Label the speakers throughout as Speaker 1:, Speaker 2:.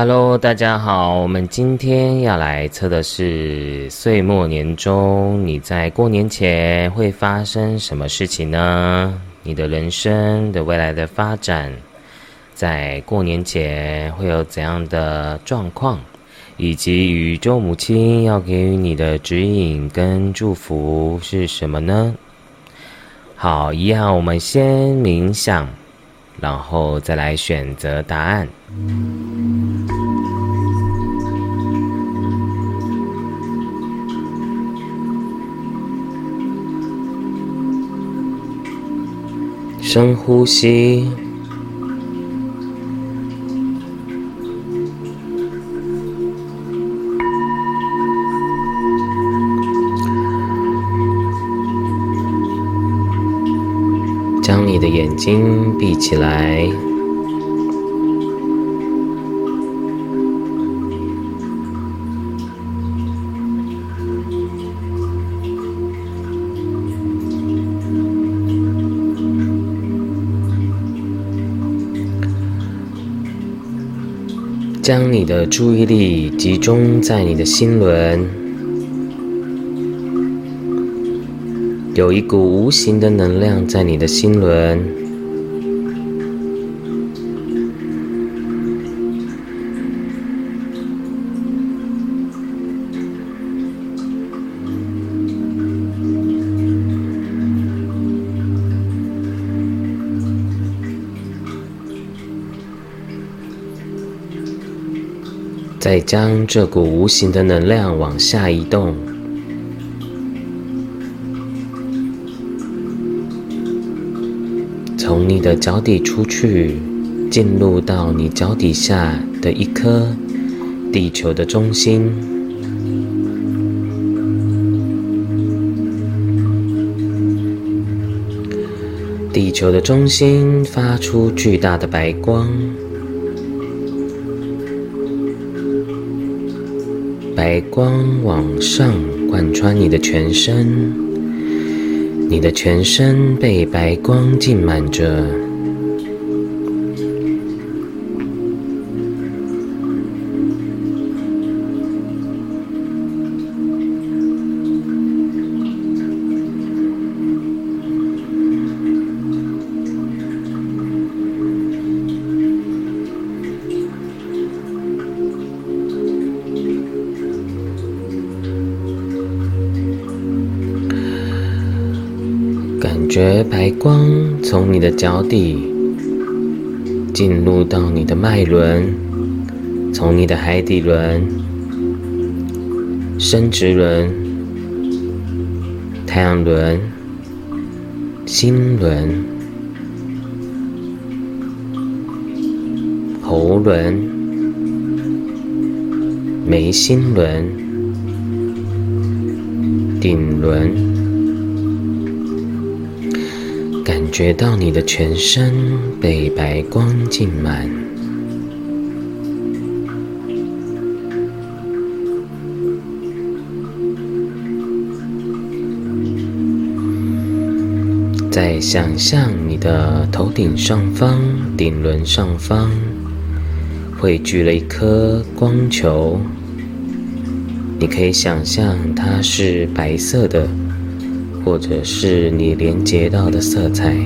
Speaker 1: Hello，大家好，我们今天要来测的是岁末年终，你在过年前会发生什么事情呢？你的人生的未来的发展，在过年前会有怎样的状况？以及宇宙母亲要给予你的指引跟祝福是什么呢？好，一样，我们先冥想，然后再来选择答案。深呼吸，你的眼睛闭起来。将你的注意力集中在你的心轮，有一股无形的能量在你的心轮，再将这股无形的能量往下移动，从你的脚底出去，进入到你脚底下的一颗地球的中心。地球的中心发出巨大的白光。白光往上贯穿你的全身，你的全身被白光浸满着。光从你的脚底进入到你的脉轮，从你的海底轮、生殖轮、太阳轮、心轮、喉轮、眉心轮、顶轮。觉到你的全身被白光浸满，再想象你的头顶上方、顶轮上方汇聚了一颗光球，你可以想象它是白色的。或者是你连接到的色彩。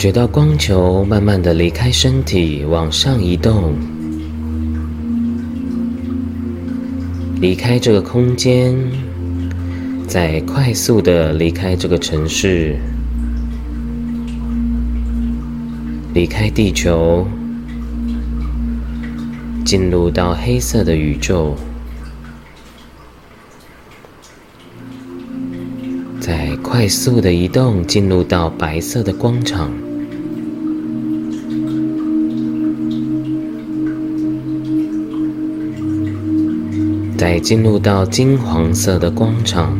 Speaker 1: 觉到光球慢慢的离开身体，往上移动，离开这个空间，再快速的离开这个城市，离开地球，进入到黑色的宇宙，再快速的移动，进入到白色的光场。再进入到金黄色的光场，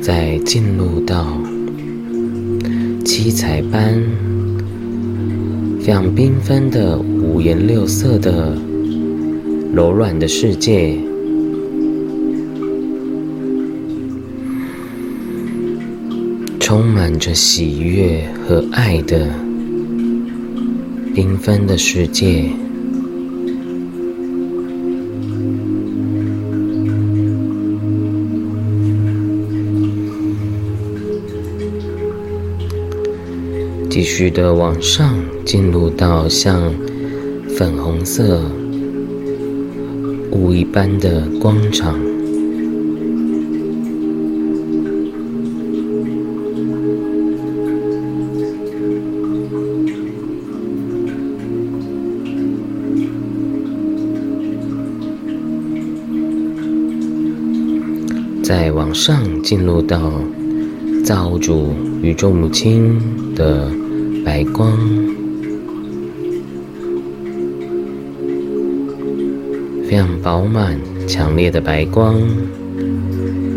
Speaker 1: 再进入到七彩般、非常缤纷的五颜六色的柔软的世界，充满着喜悦和爱的缤纷的世界。继续的往上，进入到像粉红色雾一般的光场，上进入到造物主宇宙母亲的。白光，非常饱满、强烈的白光，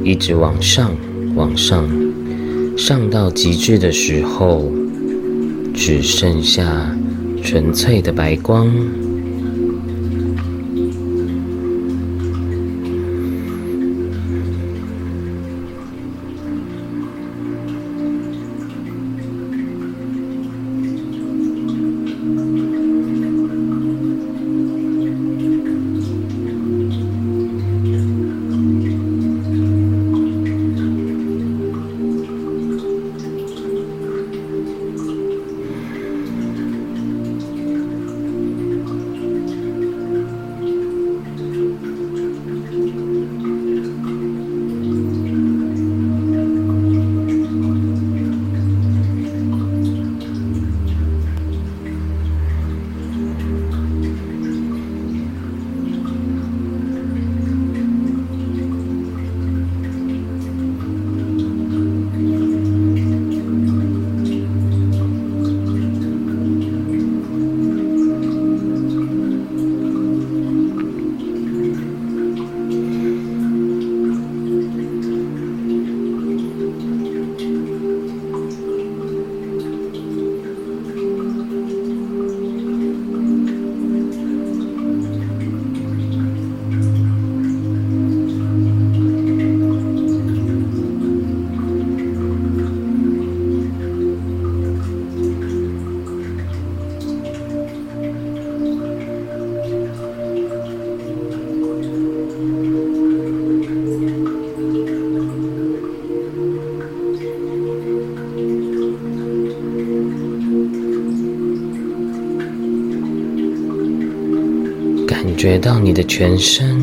Speaker 1: 一直往上、往上，上到极致的时候，只剩下纯粹的白光。觉到你的全身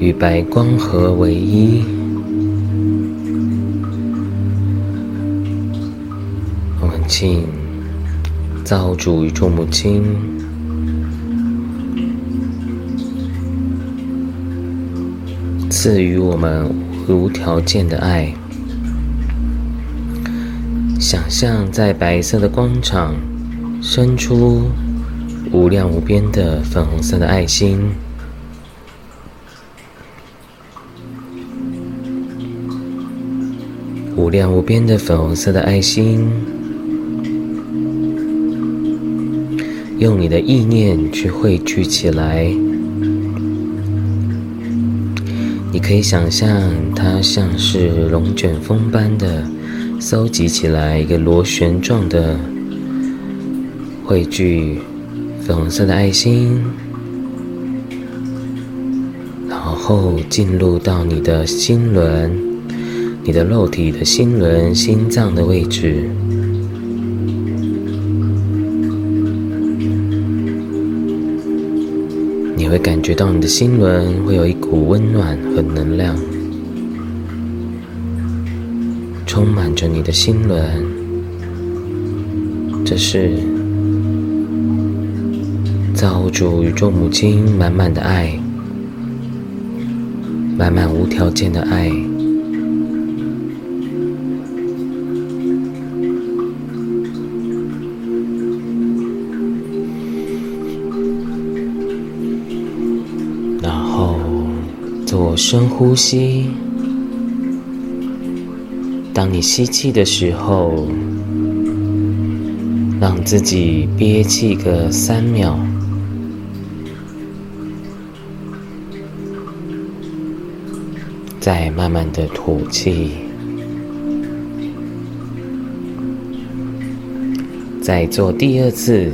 Speaker 1: 与白光合为一，我们请造主与众母亲赐予我们无条件的爱。想象在白色的光场伸出。无量无边的粉红色的爱心，无量无边的粉红色的爱心，用你的意念去汇聚起来。你可以想象，它像是龙卷风般的搜集起来，一个螺旋状的汇聚。粉红色的爱心，然后进入到你的心轮，你的肉体的心轮、心脏的位置。你会感觉到你的心轮会有一股温暖和能量，充满着你的心轮。这是造物主宇宙母亲满满的爱，满满无条件的爱。然后做深呼吸。当你吸气的时候，让自己憋气个三秒，再慢慢的吐气，再做第二次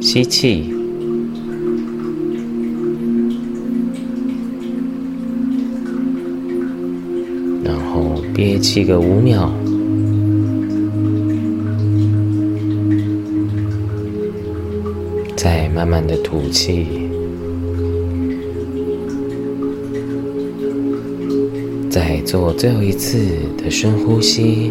Speaker 1: 吸气。然后憋气个五秒，再慢慢的吐气，做最后一次的深呼吸。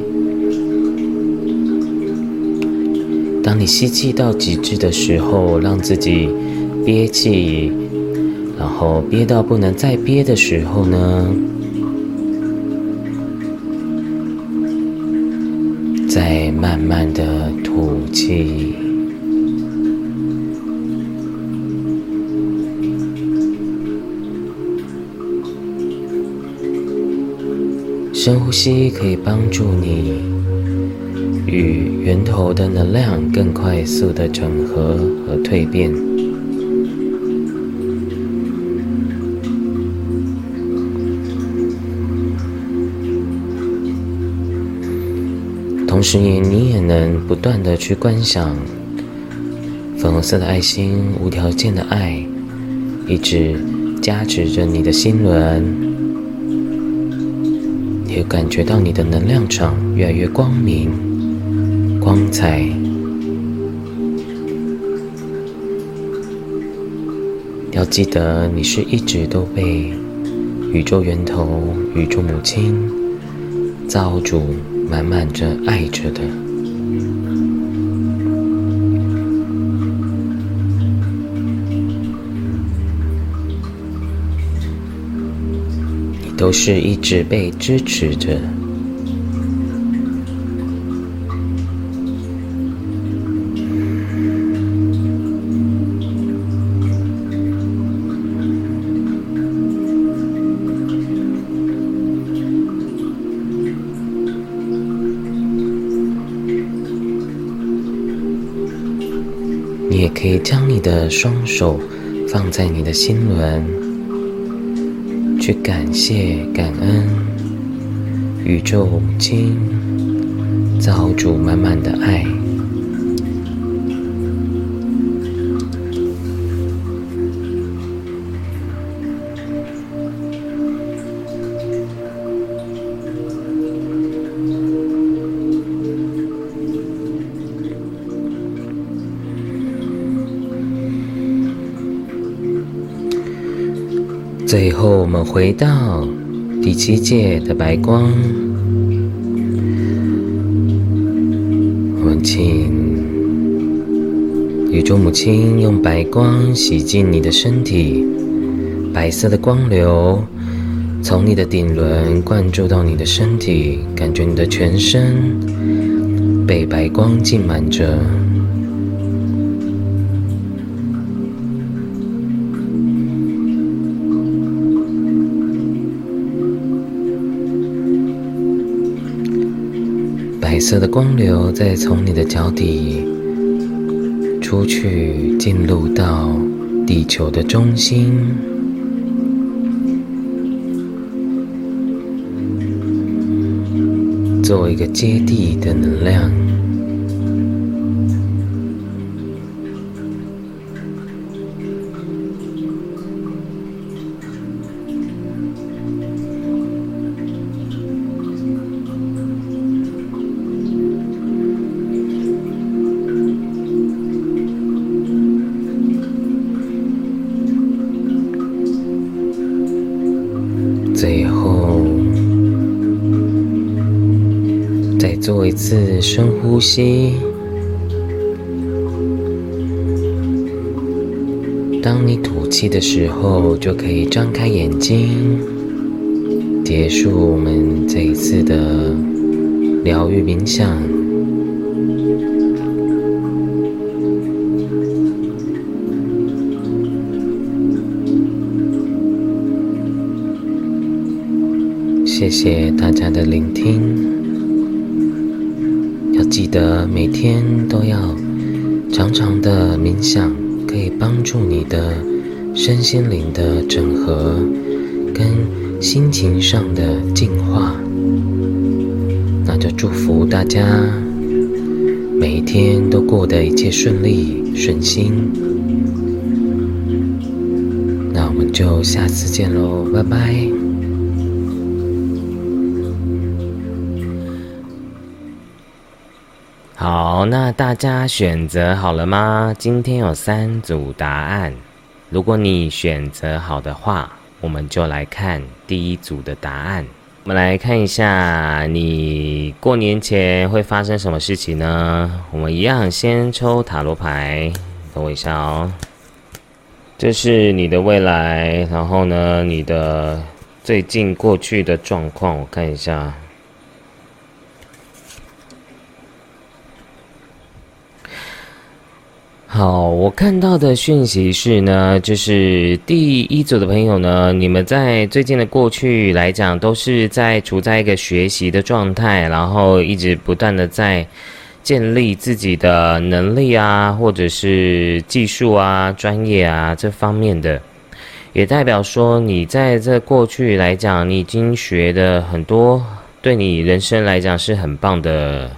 Speaker 1: 当你吸气到极致的时候，让自己憋气，然后憋到不能再憋的时候呢？再慢慢的吐气，深呼吸可以帮助你与源头的能量更快速的整合和蜕变。同时，你你也能不断的去观想粉红色的爱心、无条件的爱，一直加持着你的心轮，感觉到你的能量场越来越光明、光彩。要记得，你是一直都被宇宙源头、宇宙母亲造主。满满着爱着的，都是一直被支持着。你也可以将你的双手放在你的心轮，去感谢、感恩宇宙母亲造主满满的爱。最后，我们回到第七界的白光。我们请宇宙母亲用白光洗净你的身体，白色的光流从你的顶轮灌注到你的身体，感觉你的全身被白光浸满着。色的光流再从你的脚底出去，进入到地球的中心，做一个接地的能量。做一次深呼吸。当你吐气的时候，就可以张开眼睛，结束我们这一次的疗愈冥想。谢谢大家的聆听。记得每天都要长长的冥想，可以帮助你的身心灵的整合跟心情上的净化。那就祝福大家每一天都过得一切顺利顺心。那我们就下次见喽，拜拜。那大家选择好了吗？今天有三组答案，如果你选择好的话，我们就来看第一组的答案。我们来看一下，你过年前会发生什么事情呢？我们一样先抽塔罗牌，等我一下哦。这是你的未来，然后呢，你的最近过去的状况，我看一下。好，我看到的讯息是呢，就是第一组的朋友呢，你们在最近的过去来讲，都是在处在一个学习的状态，然后一直不断的在建立自己的能力啊，或者是技术啊、专业啊这方面的，也代表说你在这过去来讲，你已经学的很多，对你人生来讲是很棒的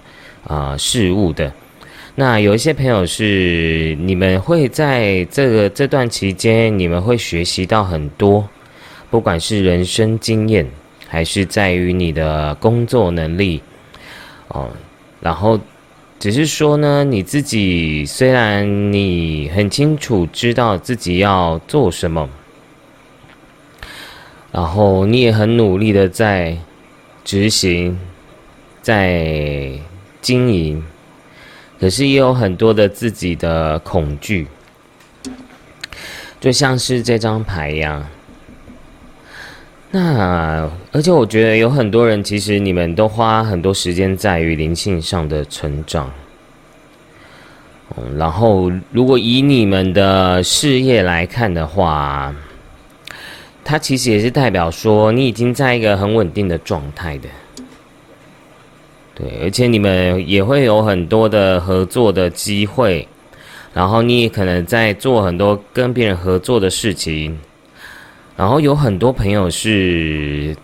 Speaker 1: 啊事物的。那有一些朋友是你们会在这个这段期间，你们会学习到很多，不管是人生经验，还是在于你的工作能力，哦，然后只是说呢，你自己虽然你很清楚知道自己要做什么，然后你也很努力的在执行，在经营。可是也有很多的自己的恐惧，就像是这张牌一样。那而且我觉得有很多人，其实你们都花很多时间在于灵性上的成长。嗯，然后如果以你们的事业来看的话，它其实也是代表说你已经在一个很稳定的状态的。对，而且你们也会有很多的合作的机会，然后你也可能在做很多跟别人合作的事情，然后有很多朋友是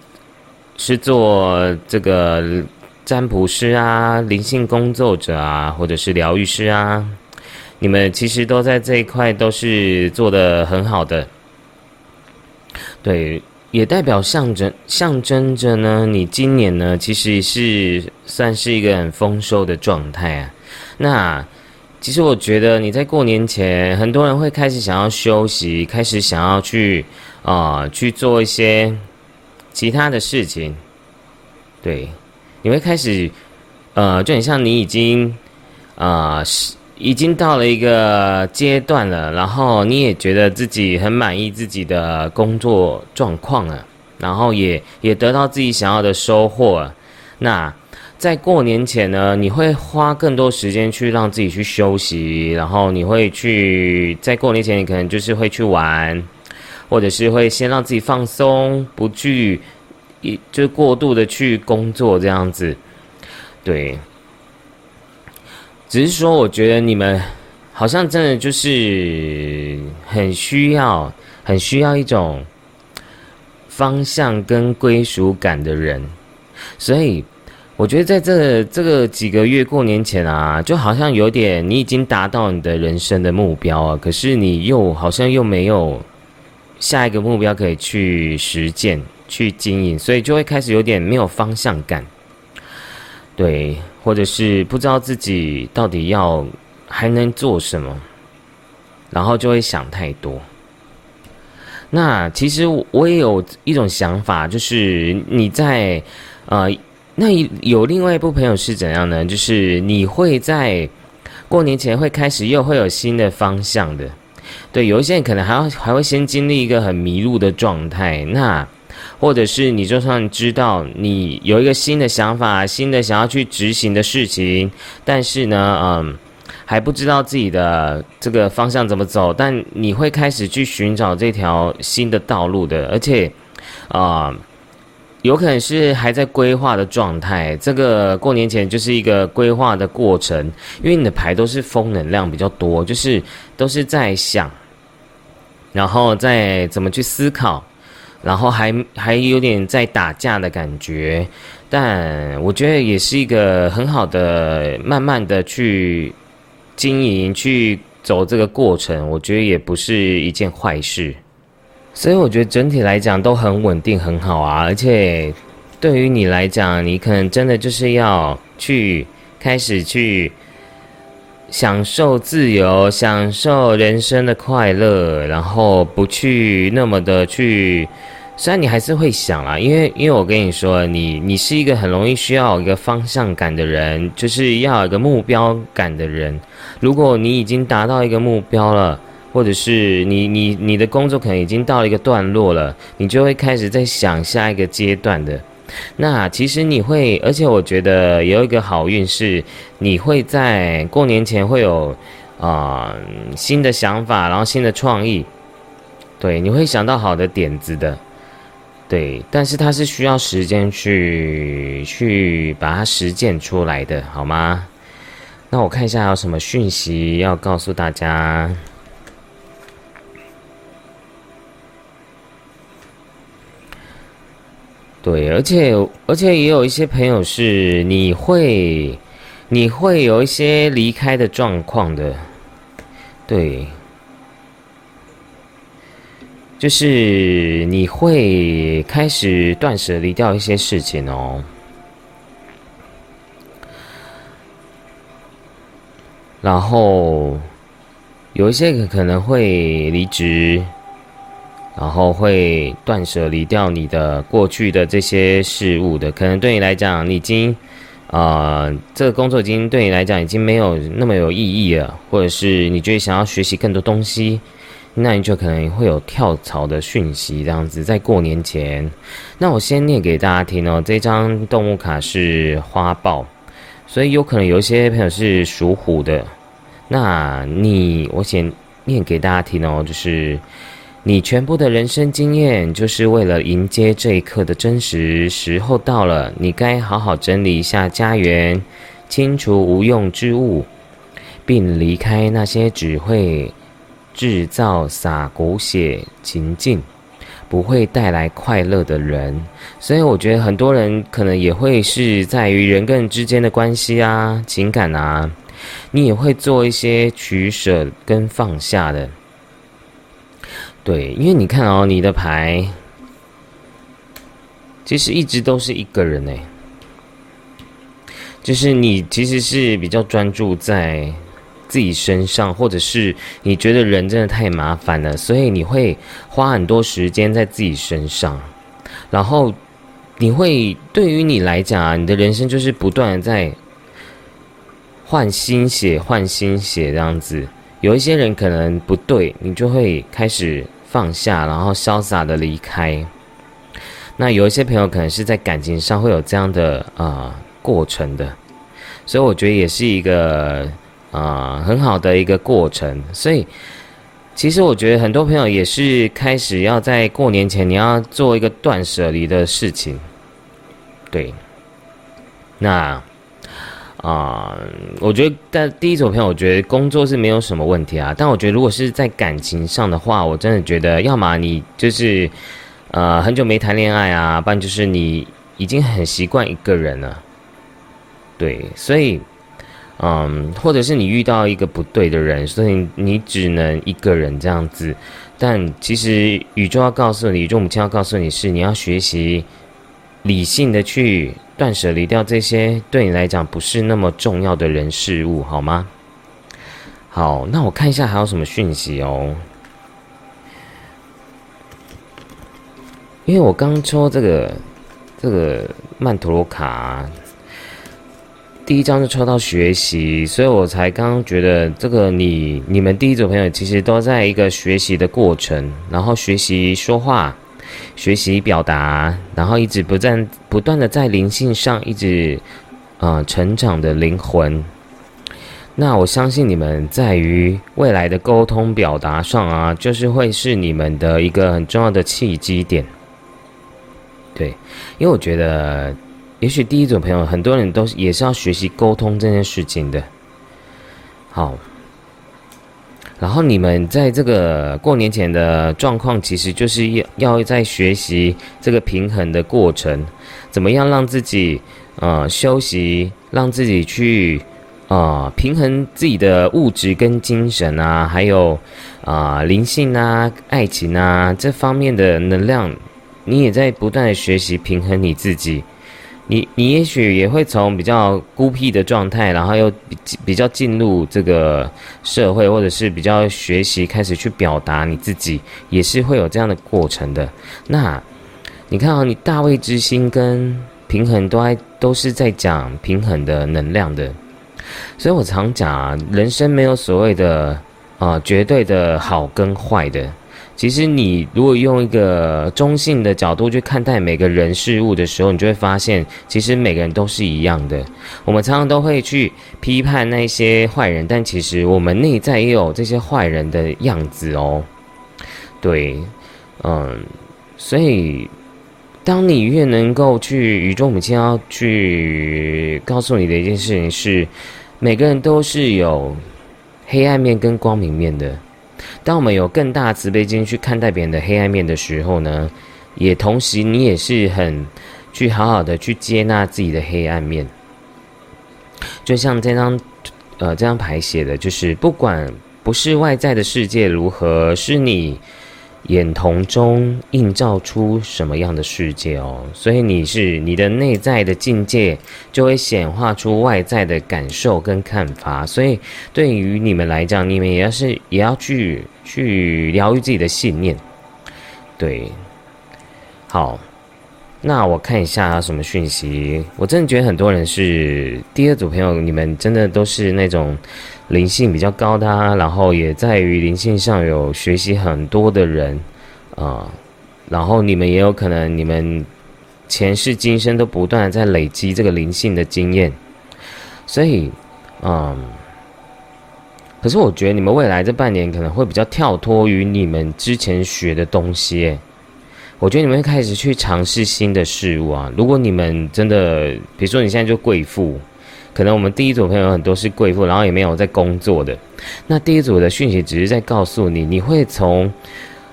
Speaker 1: 是做这个占卜师啊、灵性工作者啊，或者是疗愈师啊，你们其实都在这一块都是做的很好的，对。也代表象征象征着呢，你今年呢其实是算是一个很丰收的状态啊。那其实我觉得你在过年前，很多人会开始想要休息，开始想要去啊去做一些其他的事情。对，你会开始呃，就很像你已经啊是。已经到了一个阶段了，然后你也觉得自己很满意自己的工作状况了，然后也也得到自己想要的收获。那在过年前呢，你会花更多时间去让自己去休息，然后你会去在过年前，你可能就是会去玩，或者是会先让自己放松，不去一就过度的去工作这样子，对。只是说，我觉得你们好像真的就是很需要、很需要一种方向跟归属感的人，所以我觉得在这这个几个月过年前啊，就好像有点你已经达到你的人生的目标啊，可是你又好像又没有下一个目标可以去实践、去经营，所以就会开始有点没有方向感，对。或者是不知道自己到底要还能做什么，然后就会想太多。那其实我也有一种想法，就是你在呃那有另外一部朋友是怎样呢？就是你会在过年前会开始又会有新的方向的。对，有一些人可能还要还会先经历一个很迷路的状态，那或者是你就算知道你有一个新的想法、新的想要去执行的事情，但是呢，嗯，还不知道自己的这个方向怎么走，但你会开始去寻找这条新的道路的，而且啊，有可能是还在规划的状态。这个过年前就是一个规划的过程，因为你的牌都是风能量比较多，就是都是在想。然后再怎么去思考，然后还还有点在打架的感觉，但我觉得也是一个很好的，慢慢的去经营、去走这个过程，我觉得也不是一件坏事。所以我觉得整体来讲都很稳定、很好啊。而且对于你来讲，你可能真的就是要去开始去。享受自由，享受人生的快乐，然后不去那么的去。虽然你还是会想啦，因为因为我跟你说，你你是一个很容易需要一个方向感的人，就是要有一个目标感的人。如果你已经达到一个目标了，或者是你你你的工作可能已经到了一个段落了，你就会开始在想下一个阶段的。那其实你会，而且我觉得有一个好运是，你会在过年前会有啊新的想法，然后新的创意，对，你会想到好的点子的，对，但是它是需要时间去去把它实践出来的，好吗？那我看一下有什么讯息要告诉大家。对，而且而且也有一些朋友是你会，你会有一些离开的状况的，对，就是你会开始断舍离掉一些事情哦，然后有一些可能会离职。然后会断舍离掉你的过去的这些事物的，可能对你来讲，已经，啊，这个工作已经对你来讲已经没有那么有意义了，或者是你觉得想要学习更多东西，那你就可能会有跳槽的讯息这样子。在过年前，那我先念给大家听哦。这张动物卡是花豹，所以有可能有一些朋友是属虎的，那你我先念给大家听哦，就是。你全部的人生经验，就是为了迎接这一刻的真实。时候到了，你该好好整理一下家园，清除无用之物，并离开那些只会制造洒狗血情境，不会带来快乐的人。所以，我觉得很多人可能也会是在于人跟人之间的关系啊、情感啊，你也会做一些取舍跟放下的。对，因为你看哦，你的牌其实一直都是一个人哎，就是你其实是比较专注在自己身上，或者是你觉得人真的太麻烦了，所以你会花很多时间在自己身上，然后你会对于你来讲啊，你的人生就是不断的在换新血、换新血这样子。有一些人可能不对，你就会开始。放下，然后潇洒的离开。那有一些朋友可能是在感情上会有这样的啊过程的，所以我觉得也是一个啊很好的一个过程。所以其实我觉得很多朋友也是开始要在过年前你要做一个断舍离的事情。对，那。啊，我觉得，但第一种朋友，我觉得工作是没有什么问题啊。但我觉得，如果是在感情上的话，我真的觉得，要么你就是，呃，很久没谈恋爱啊，不然就是你已经很习惯一个人了。对，所以，嗯，或者是你遇到一个不对的人，所以你只能一个人这样子。但其实宇宙要告诉你，宇宙母亲要告诉你是，你要学习理性的去。断舍离掉这些对你来讲不是那么重要的人事物，好吗？好，那我看一下还有什么讯息哦。因为我刚抽这个这个曼陀罗卡第一张就抽到学习，所以我才刚刚觉得这个你你们第一组朋友其实都在一个学习的过程，然后学习说话，学习表达，然后一直不断不断的在灵性上一直啊成长的灵魂。那我相信你们在于未来的沟通表达上啊，就是会是你们的一个很重要的契机点。对，因为我觉得，也许第一组朋友很多人都也是要学习沟通这件事情的。好，然后你们在这个过年前的状况，其实就是要要在学习这个平衡的过程，怎么样让自己呃休息，让自己去。啊，平衡自己的物质跟精神啊，还有啊灵性啊、爱情啊这方面的能量，你也在不断的学习平衡你自己。你你也许也会从比较孤僻的状态，然后又比比较进入这个社会，或者是比较学习开始去表达你自己，也是会有这样的过程的。那你看啊，你大卫之心跟平衡都在都是在讲平衡的能量的。所以我常讲啊，人生没有所谓的啊绝对的好跟坏的。其实你如果用一个中性的角度去看待每个人事物的时候，你就会发现，其实每个人都是一样的。我们常常都会去批判那些坏人，但其实我们内在也有这些坏人的样子哦。对，嗯，所以当你越能够去宇宙母亲要去告诉你的一件事情是。每个人都是有黑暗面跟光明面的。当我们有更大慈悲心去看待别人的黑暗面的时候呢，也同时你也是很去好好的去接纳自己的黑暗面。就像这张呃这张牌写的，就是不管不是外在的世界如何，是你。眼瞳中映照出什么样的世界哦？所以你是你的内在的境界，就会显化出外在的感受跟看法。所以对于你们来讲，你们也要是也要去去疗愈自己的信念。对，好，那我看一下什么讯息。我真的觉得很多人是第二组朋友，你们真的都是那种。灵性比较高的，然后也在于灵性上有学习很多的人，啊，然后你们也有可能，你们前世今生都不断在累积这个灵性的经验，所以，嗯，可是我觉得你们未来这半年可能会比较跳脱于你们之前学的东西，我觉得你们会开始去尝试新的事物啊。如果你们真的，比如说你现在就贵妇。可能我们第一组朋友很多是贵妇，然后也没有在工作的。那第一组的讯息只是在告诉你，你会从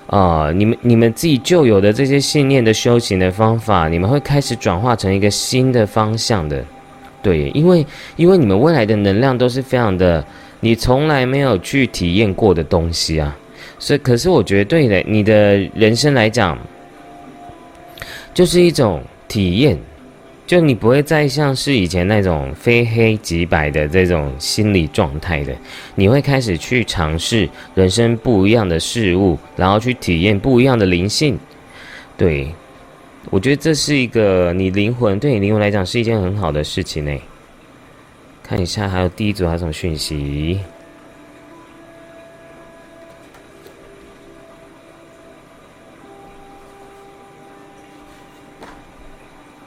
Speaker 1: 啊，你们你们自己旧有的这些信念的修行的方法，你们会开始转化成一个新的方向的。对，因为因为你们未来的能量都是非常的，你从来没有去体验过的东西啊。所以，可是我觉得对的，你的人生来讲，就是一种体验。就你不会再像是以前那种非黑即白的这种心理状态的，你会开始去尝试人生不一样的事物，然后去体验不一样的灵性。对，我觉得这是一个你灵魂对你灵魂来讲是一件很好的事情呢。看一下还有第一组还有什么讯息。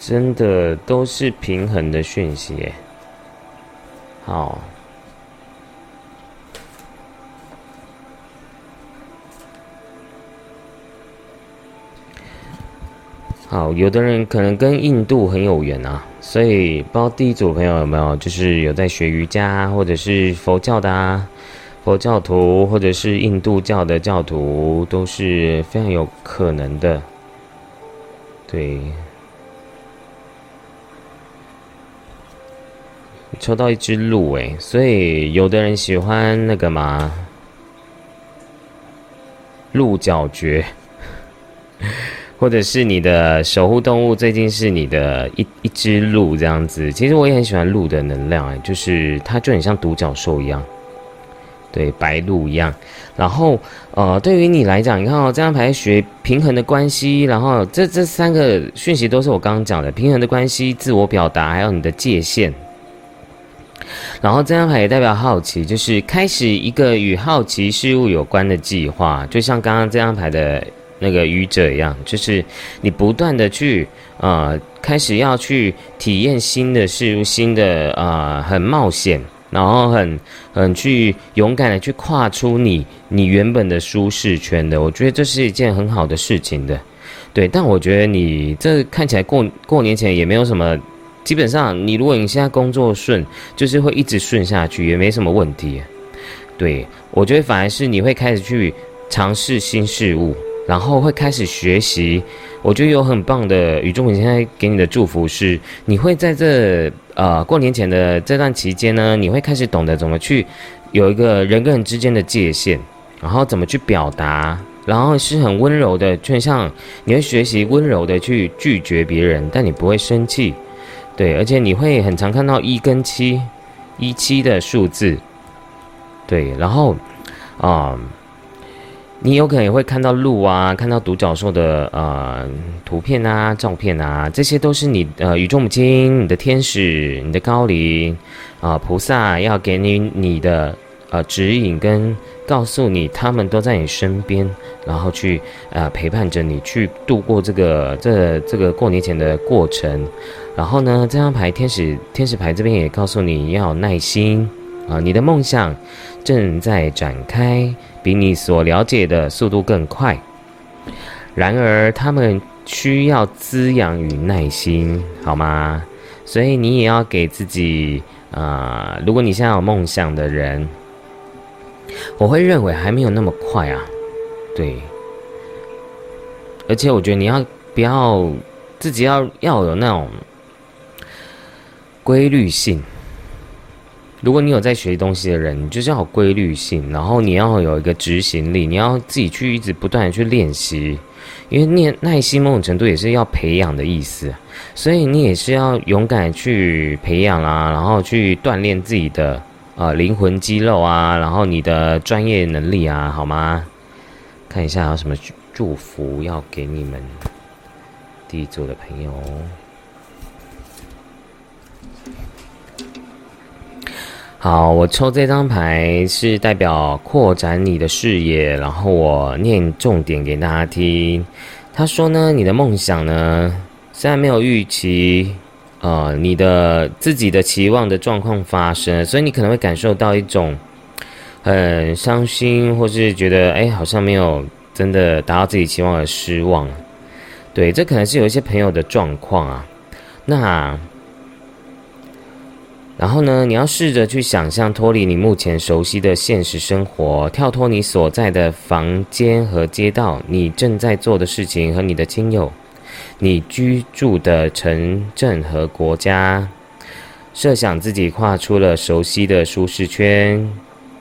Speaker 1: 真的都是平衡的讯息，好，好，有的人可能跟印度很有缘啊，所以不知道第一组朋友有没有，就是有在学瑜伽，或者是佛教的啊，佛教徒，或者是印度教的教徒，都是非常有可能的，对。抽到一只鹿诶，所以有的人喜欢那个嘛，鹿角蕨，或者是你的守护动物最近是你的一一只鹿这样子。其实我也很喜欢鹿的能量诶，就是它就很像独角兽一样，对，白鹿一样。然后，呃，对于你来讲，你看哦，这张牌学平衡的关系，然后这这三个讯息都是我刚刚讲的平衡的关系、自我表达，还有你的界限。然后这张牌也代表好奇，就是开始一个与好奇事物有关的计划，就像刚刚这张牌的那个愚者一样，就是你不断的去呃，开始要去体验新的事物，新的啊，很冒险，然后很很去勇敢的去跨出你你原本的舒适圈的，我觉得这是一件很好的事情的，对。但我觉得你这看起来过过年前也没有什么。基本上，你如果你现在工作顺，就是会一直顺下去，也没什么问题。对我觉得反而是你会开始去尝试新事物，然后会开始学习。我觉得有很棒的宇宙母现在给你的祝福是，你会在这呃过年前的这段期间呢，你会开始懂得怎么去有一个人跟人之间的界限，然后怎么去表达，然后是很温柔的，就像你会学习温柔的去拒绝别人，但你不会生气。对，而且你会很常看到一跟七，一七的数字。对，然后啊，你有可能也会看到鹿啊，看到独角兽的呃图片啊、照片啊，这些都是你呃宇宙母亲、你的天使、你的高灵啊菩萨要给你你的呃指引跟告诉你，他们都在你身边，然后去呃陪伴着你去度过这个这这个过年前的过程。然后呢，这张牌天使天使牌这边也告诉你要耐心啊，你的梦想正在展开，比你所了解的速度更快。然而，他们需要滋养与耐心，好吗？所以你也要给自己啊，如果你现在有梦想的人，我会认为还没有那么快啊，对。而且我觉得你要不要自己要要有那种。规律性。如果你有在学东西的人，你就是要有规律性，然后你要有一个执行力，你要自己去一直不断的去练习，因为念耐心某种程度也是要培养的意思，所以你也是要勇敢去培养啊，然后去锻炼自己的呃灵魂肌肉啊，然后你的专业能力啊，好吗？看一下有什么祝福要给你们第一组的朋友。好，我抽这张牌是代表扩展你的视野，然后我念重点给大家听。他说呢，你的梦想呢，虽然没有预期，呃，你的自己的期望的状况发生，所以你可能会感受到一种很伤心，或是觉得哎，好像没有真的达到自己期望而失望。对，这可能是有一些朋友的状况啊。那。然后呢，你要试着去想象脱离你目前熟悉的现实生活，跳脱你所在的房间和街道，你正在做的事情和你的亲友，你居住的城镇和国家，设想自己跨出了熟悉的舒适圈，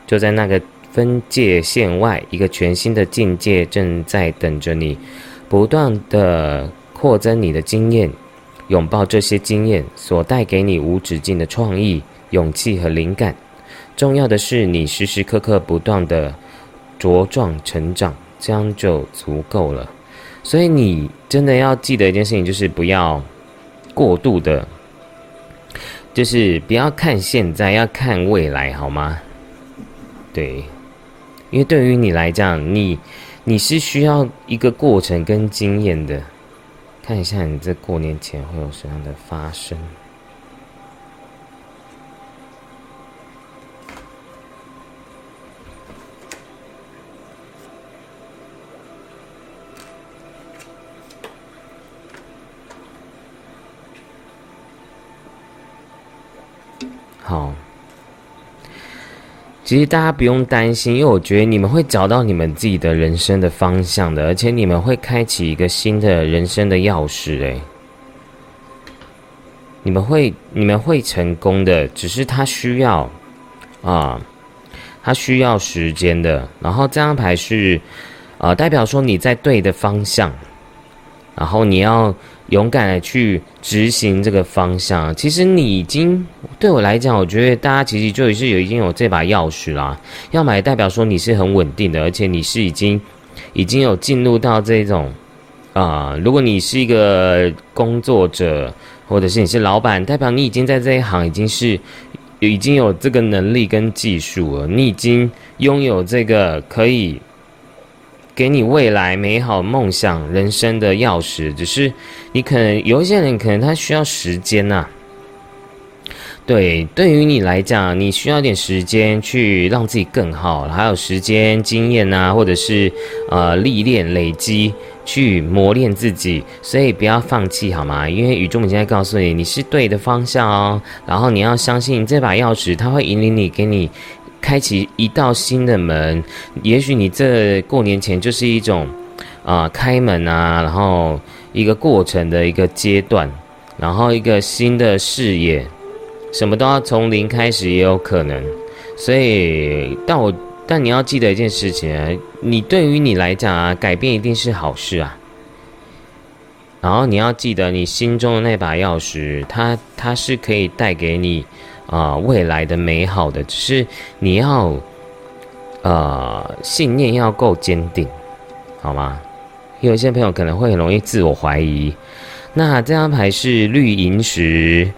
Speaker 1: 就在那个分界线外，一个全新的境界正在等着你，不断的扩增你的经验。拥抱这些经验所带给你无止境的创意、勇气和灵感。重要的是，你时时刻刻不断的茁壮成长，这样就足够了。所以，你真的要记得一件事情，就是不要过度的，就是不要看现在，要看未来，好吗？对，因为对于你来讲，你你是需要一个过程跟经验的。看一下你在过年前会有什么样的发生。好。其实大家不用担心，因为我觉得你们会找到你们自己的人生的方向的，而且你们会开启一个新的人生的钥匙。诶，你们会你们会成功的，只是他需要啊，他需要时间的。然后这张牌是啊，代表说你在对的方向，然后你要勇敢的去执行这个方向。其实你已经对我来讲，我觉得大家其实就是有已经有这把钥匙啦。要买代表说你是很稳定的，而且你是已经已经有进入到这种啊。如果你是一个工作者，或者是你是老板，代表你已经在这一行已经是已经有这个能力跟技术了。你已经拥有这个可以。给你未来美好梦想人生的钥匙，只是你可能有一些人可能他需要时间呐。对，对于你来讲，你需要点时间去让自己更好，还有时间经验呐，或者是呃历练累积去磨练自己，所以不要放弃好吗？因为宇宙母亲在告诉你，你是对的方向哦。然后你要相信这把钥匙，它会引领你，给你。开启一道新的门，也许你这过年前就是一种啊开门啊，然后一个过程的一个阶段，然后一个新的事业，什么都要从零开始也有可能。所以，但我但你要记得一件事情啊，你对于你来讲啊，改变一定是好事啊。然后你要记得，你心中的那把钥匙，它它是可以带给你。啊，未来的美好的，只是你要，呃，信念要够坚定，好吗？有一些朋友可能会很容易自我怀疑。那这张牌是绿萤石，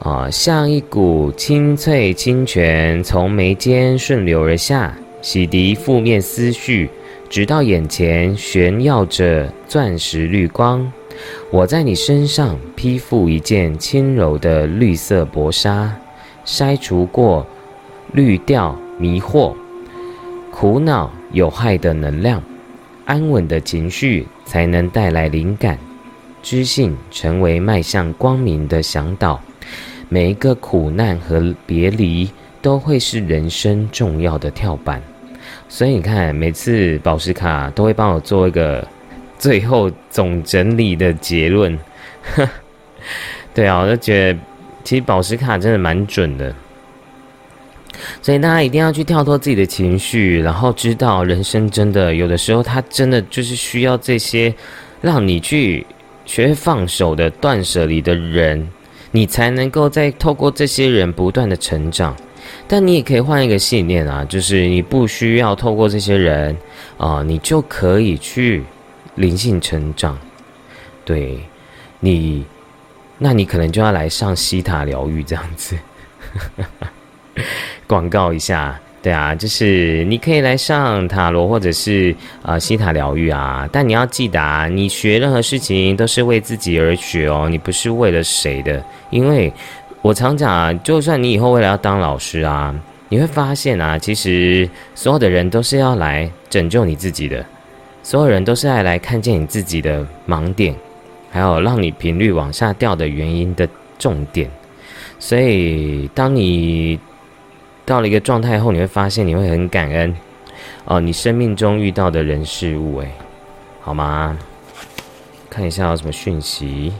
Speaker 1: 啊，像一股清脆清泉从眉间顺流而下，洗涤负面思绪，直到眼前炫耀着钻石绿光。我在你身上披覆一件轻柔的绿色薄纱。筛除过滤掉迷惑、苦恼、有害的能量，安稳的情绪才能带来灵感。知性成为迈向光明的向导。每一个苦难和别离都会是人生重要的跳板。所以你看，每次宝石卡都会帮我做一个最后总整理的结论。对啊，我就觉得。其实宝石卡真的蛮准的，所以大家一定要去跳脱自己的情绪，然后知道人生真的有的时候，它真的就是需要这些让你去学会放手的断舍离的人，你才能够在透过这些人不断的成长。但你也可以换一个信念啊，就是你不需要透过这些人啊，你就可以去灵性成长。对你。那你可能就要来上西塔疗愈这样子，广告一下，对啊，就是你可以来上塔罗或者是啊西塔疗愈啊，但你要记得啊，你学任何事情都是为自己而学哦，你不是为了谁的，因为我常讲啊，就算你以后为了要当老师啊，你会发现啊，其实所有的人都是要来拯救你自己的，所有人都是爱来看见你自己的盲点。还有让你频率往下掉的原因的重点，所以当你到了一个状态后，你会发现你会很感恩哦，你生命中遇到的人事物，诶，好吗？看一下有什么讯息。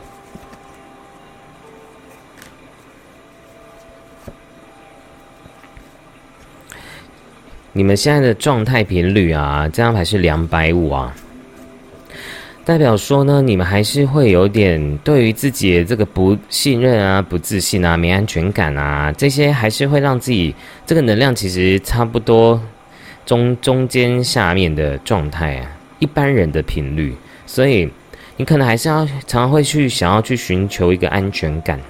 Speaker 1: 你们现在的状态频率啊，这张牌是两百五啊。代表说呢，你们还是会有点对于自己的这个不信任啊、不自信啊、没安全感啊，这些还是会让自己这个能量其实差不多中中间下面的状态啊，一般人的频率，所以你可能还是要常常会去想要去寻求一个安全感。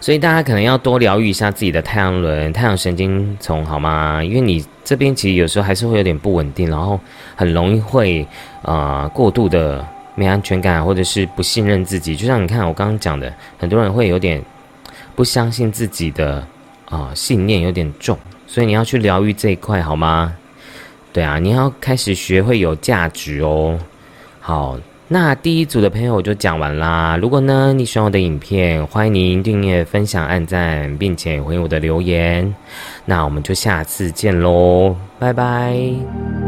Speaker 1: 所以大家可能要多疗愈一下自己的太阳轮、太阳神经丛，好吗？因为你这边其实有时候还是会有点不稳定，然后很容易会啊过度的没安全感，或者是不信任自己。就像你看我刚刚讲的，很多人会有点不相信自己的啊信念有点重，所以你要去疗愈这一块，好吗？对啊，你要开始学会有价值哦。好。那第一组的朋友我就讲完啦。如果呢你喜欢我的影片，欢迎您订阅、分享、按赞，并且回我的留言。那我们就下次见喽，拜拜。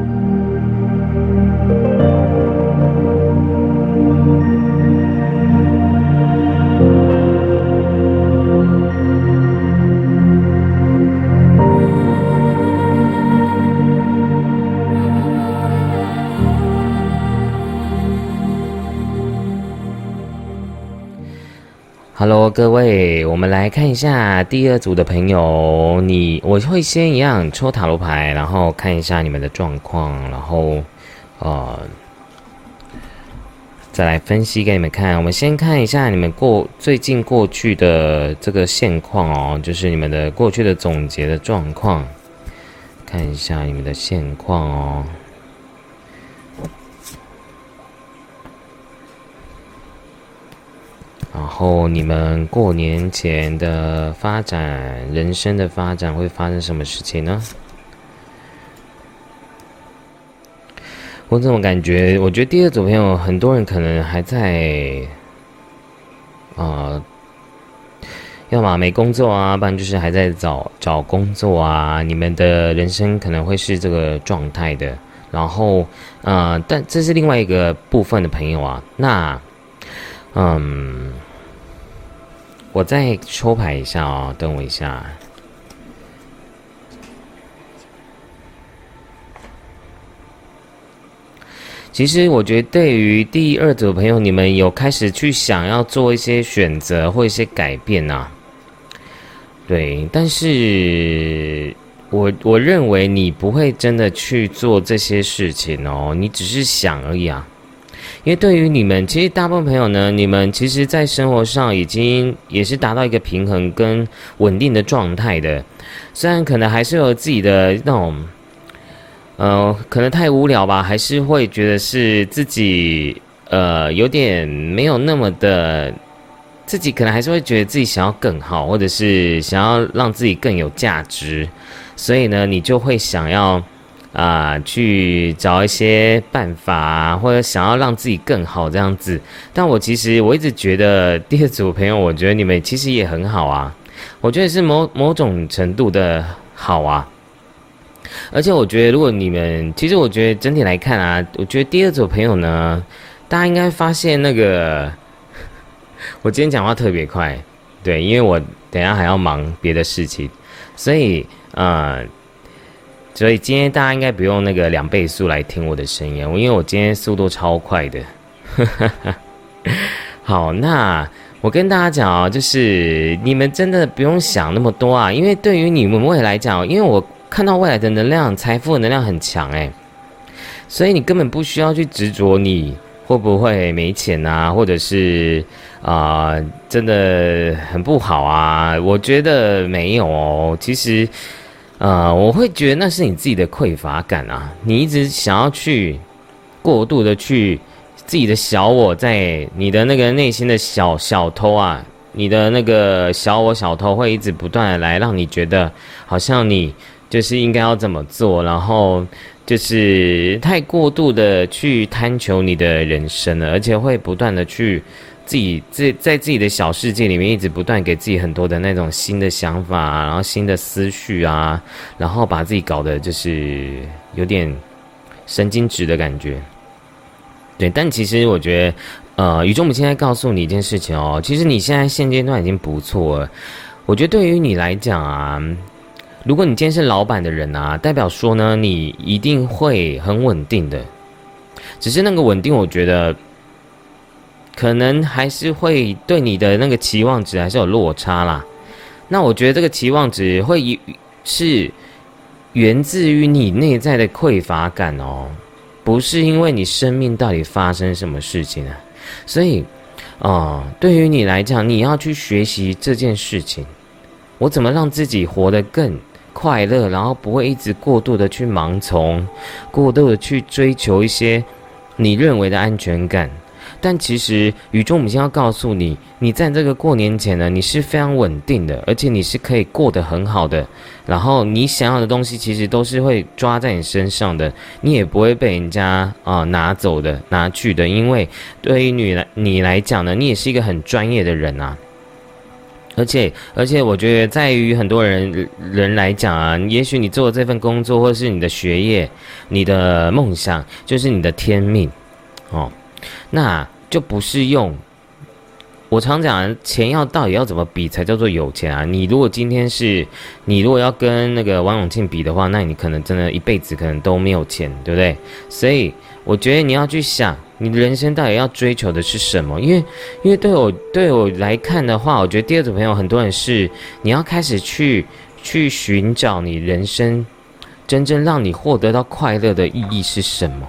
Speaker 1: 各位，我们来看一下第二组的朋友。你我会先一样抽塔罗牌，然后看一下你们的状况，然后呃，再来分析给你们看。我们先看一下你们过最近过去的这个现况哦，就是你们的过去的总结的状况，看一下你们的现况哦。然后你们过年前的发展，人生的发展会发生什么事情呢？我怎么感觉？我觉得第二组朋友，很多人可能还在啊，要么没工作啊，不然就是还在找找工作啊。你们的人生可能会是这个状态的。然后，呃，但这是另外一个部分的朋友啊，那。嗯，我再抽牌一下哦，等我一下。其实我觉得，对于第二组朋友，你们有开始去想要做一些选择或一些改变呐？对，但是我我认为你不会真的去做这些事情哦，你只是想而已啊。因为对于你们，其实大部分朋友呢，你们其实，在生活上已经也是达到一个平衡跟稳定的状态的。虽然可能还是有自己的那种，呃，可能太无聊吧，还是会觉得是自己呃有点没有那么的，自己可能还是会觉得自己想要更好，或者是想要让自己更有价值，所以呢，你就会想要。啊，去找一些办法，或者想要让自己更好这样子。但我其实我一直觉得第二组朋友，我觉得你们其实也很好啊。我觉得是某某种程度的好啊。而且我觉得，如果你们其实我觉得整体来看啊，我觉得第二组朋友呢，大家应该发现那个，我今天讲话特别快，对，因为我等下还要忙别的事情，所以啊。所以今天大家应该不用那个两倍速来听我的声音，我因为我今天速度超快的。好，那我跟大家讲啊，就是你们真的不用想那么多啊，因为对于你们未来讲，因为我看到未来的能量、财富的能量很强诶，所以你根本不需要去执着你会不会没钱啊，或者是啊真的很不好啊，我觉得没有哦，其实。呃，我会觉得那是你自己的匮乏感啊！你一直想要去过度的去自己的小我，在你的那个内心的小小偷啊，你的那个小我小偷会一直不断的来让你觉得好像你就是应该要怎么做，然后就是太过度的去贪求你的人生了，而且会不断的去。自己在在自己的小世界里面，一直不断给自己很多的那种新的想法，然后新的思绪啊，然后把自己搞得就是有点神经质的感觉。对，但其实我觉得，呃，宇宙母现在告诉你一件事情哦，其实你现在现阶段已经不错了。我觉得对于你来讲啊，如果你今天是老板的人啊，代表说呢，你一定会很稳定的。只是那个稳定，我觉得。可能还是会对你的那个期望值还是有落差啦。那我觉得这个期望值会是源自于你内在的匮乏感哦，不是因为你生命到底发生什么事情啊。所以，啊，对于你来讲，你要去学习这件事情，我怎么让自己活得更快乐，然后不会一直过度的去盲从，过度的去追求一些你认为的安全感。但其实宇宙母亲要告诉你，你在这个过年前呢，你是非常稳定的，而且你是可以过得很好的。然后你想要的东西，其实都是会抓在你身上的，你也不会被人家啊拿走的、拿去的。因为对于你来你来讲呢，你也是一个很专业的人啊。而且而且，我觉得在于很多人人来讲啊，也许你做的这份工作，或是你的学业、你的梦想，就是你的天命，哦。那就不是用我常讲，钱要到底要怎么比才叫做有钱啊？你如果今天是你如果要跟那个王永庆比的话，那你可能真的一辈子可能都没有钱，对不对？所以我觉得你要去想，你人生到底要追求的是什么？因为，因为对我对我来看的话，我觉得第二组朋友很多人是你要开始去去寻找你人生真正让你获得到快乐的意义是什么。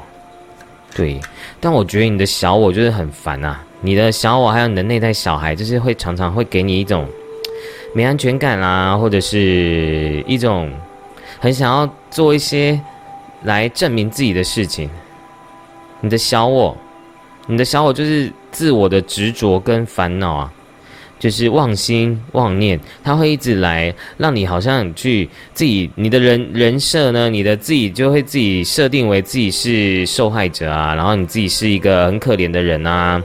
Speaker 1: 对，但我觉得你的小我就是很烦啊！你的小我还有你的内在小孩，就是会常常会给你一种没安全感啦，或者是一种很想要做一些来证明自己的事情。你的小我，你的小我就是自我的执着跟烦恼啊。就是妄心妄念，他会一直来让你好像去自己你的人人设呢，你的自己就会自己设定为自己是受害者啊，然后你自己是一个很可怜的人啊。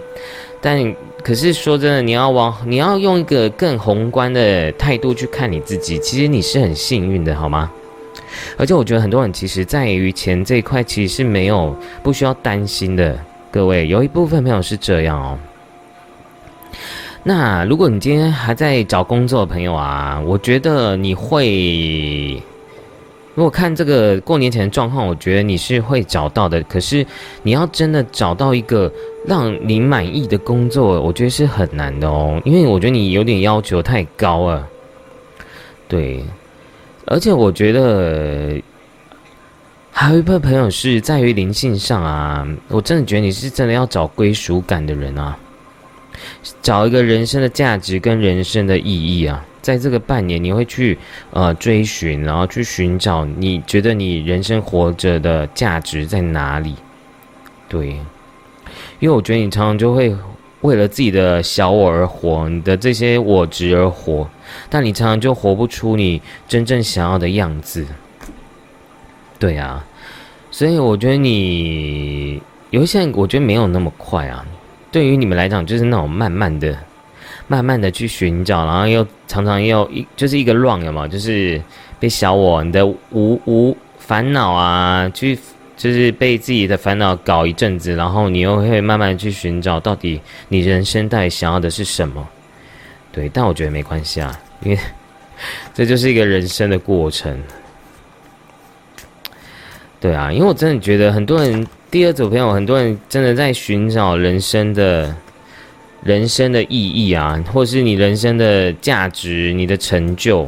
Speaker 1: 但可是说真的，你要往你要用一个更宏观的态度去看你自己，其实你是很幸运的，好吗？而且我觉得很多人其实在于钱这一块其实是没有不需要担心的。各位有一部分朋友是这样哦。那如果你今天还在找工作的朋友啊，我觉得你会，如果看这个过年前的状况，我觉得你是会找到的。可是你要真的找到一个让你满意的工作，我觉得是很难的哦，因为我觉得你有点要求太高了。对，而且我觉得还有一部分朋友是在于灵性上啊，我真的觉得你是真的要找归属感的人啊。找一个人生的价值跟人生的意义啊，在这个半年，你会去呃追寻，然后去寻找你觉得你人生活着的价值在哪里？对，因为我觉得你常常就会为了自己的小我而活，你的这些我执而活，但你常常就活不出你真正想要的样子。对啊，所以我觉得你有一些，我觉得没有那么快啊。对于你们来讲，就是那种慢慢的、慢慢的去寻找，然后又常常又一就是一个乱有嘛，就是被小我你的无无烦恼啊，去就是被自己的烦恼搞一阵子，然后你又会慢慢去寻找，到底你人生到底想要的是什么？对，但我觉得没关系啊，因为这就是一个人生的过程。对啊，因为我真的觉得很多人。第二组朋友，很多人真的在寻找人生的、人生的意义啊，或是你人生的价值、你的成就。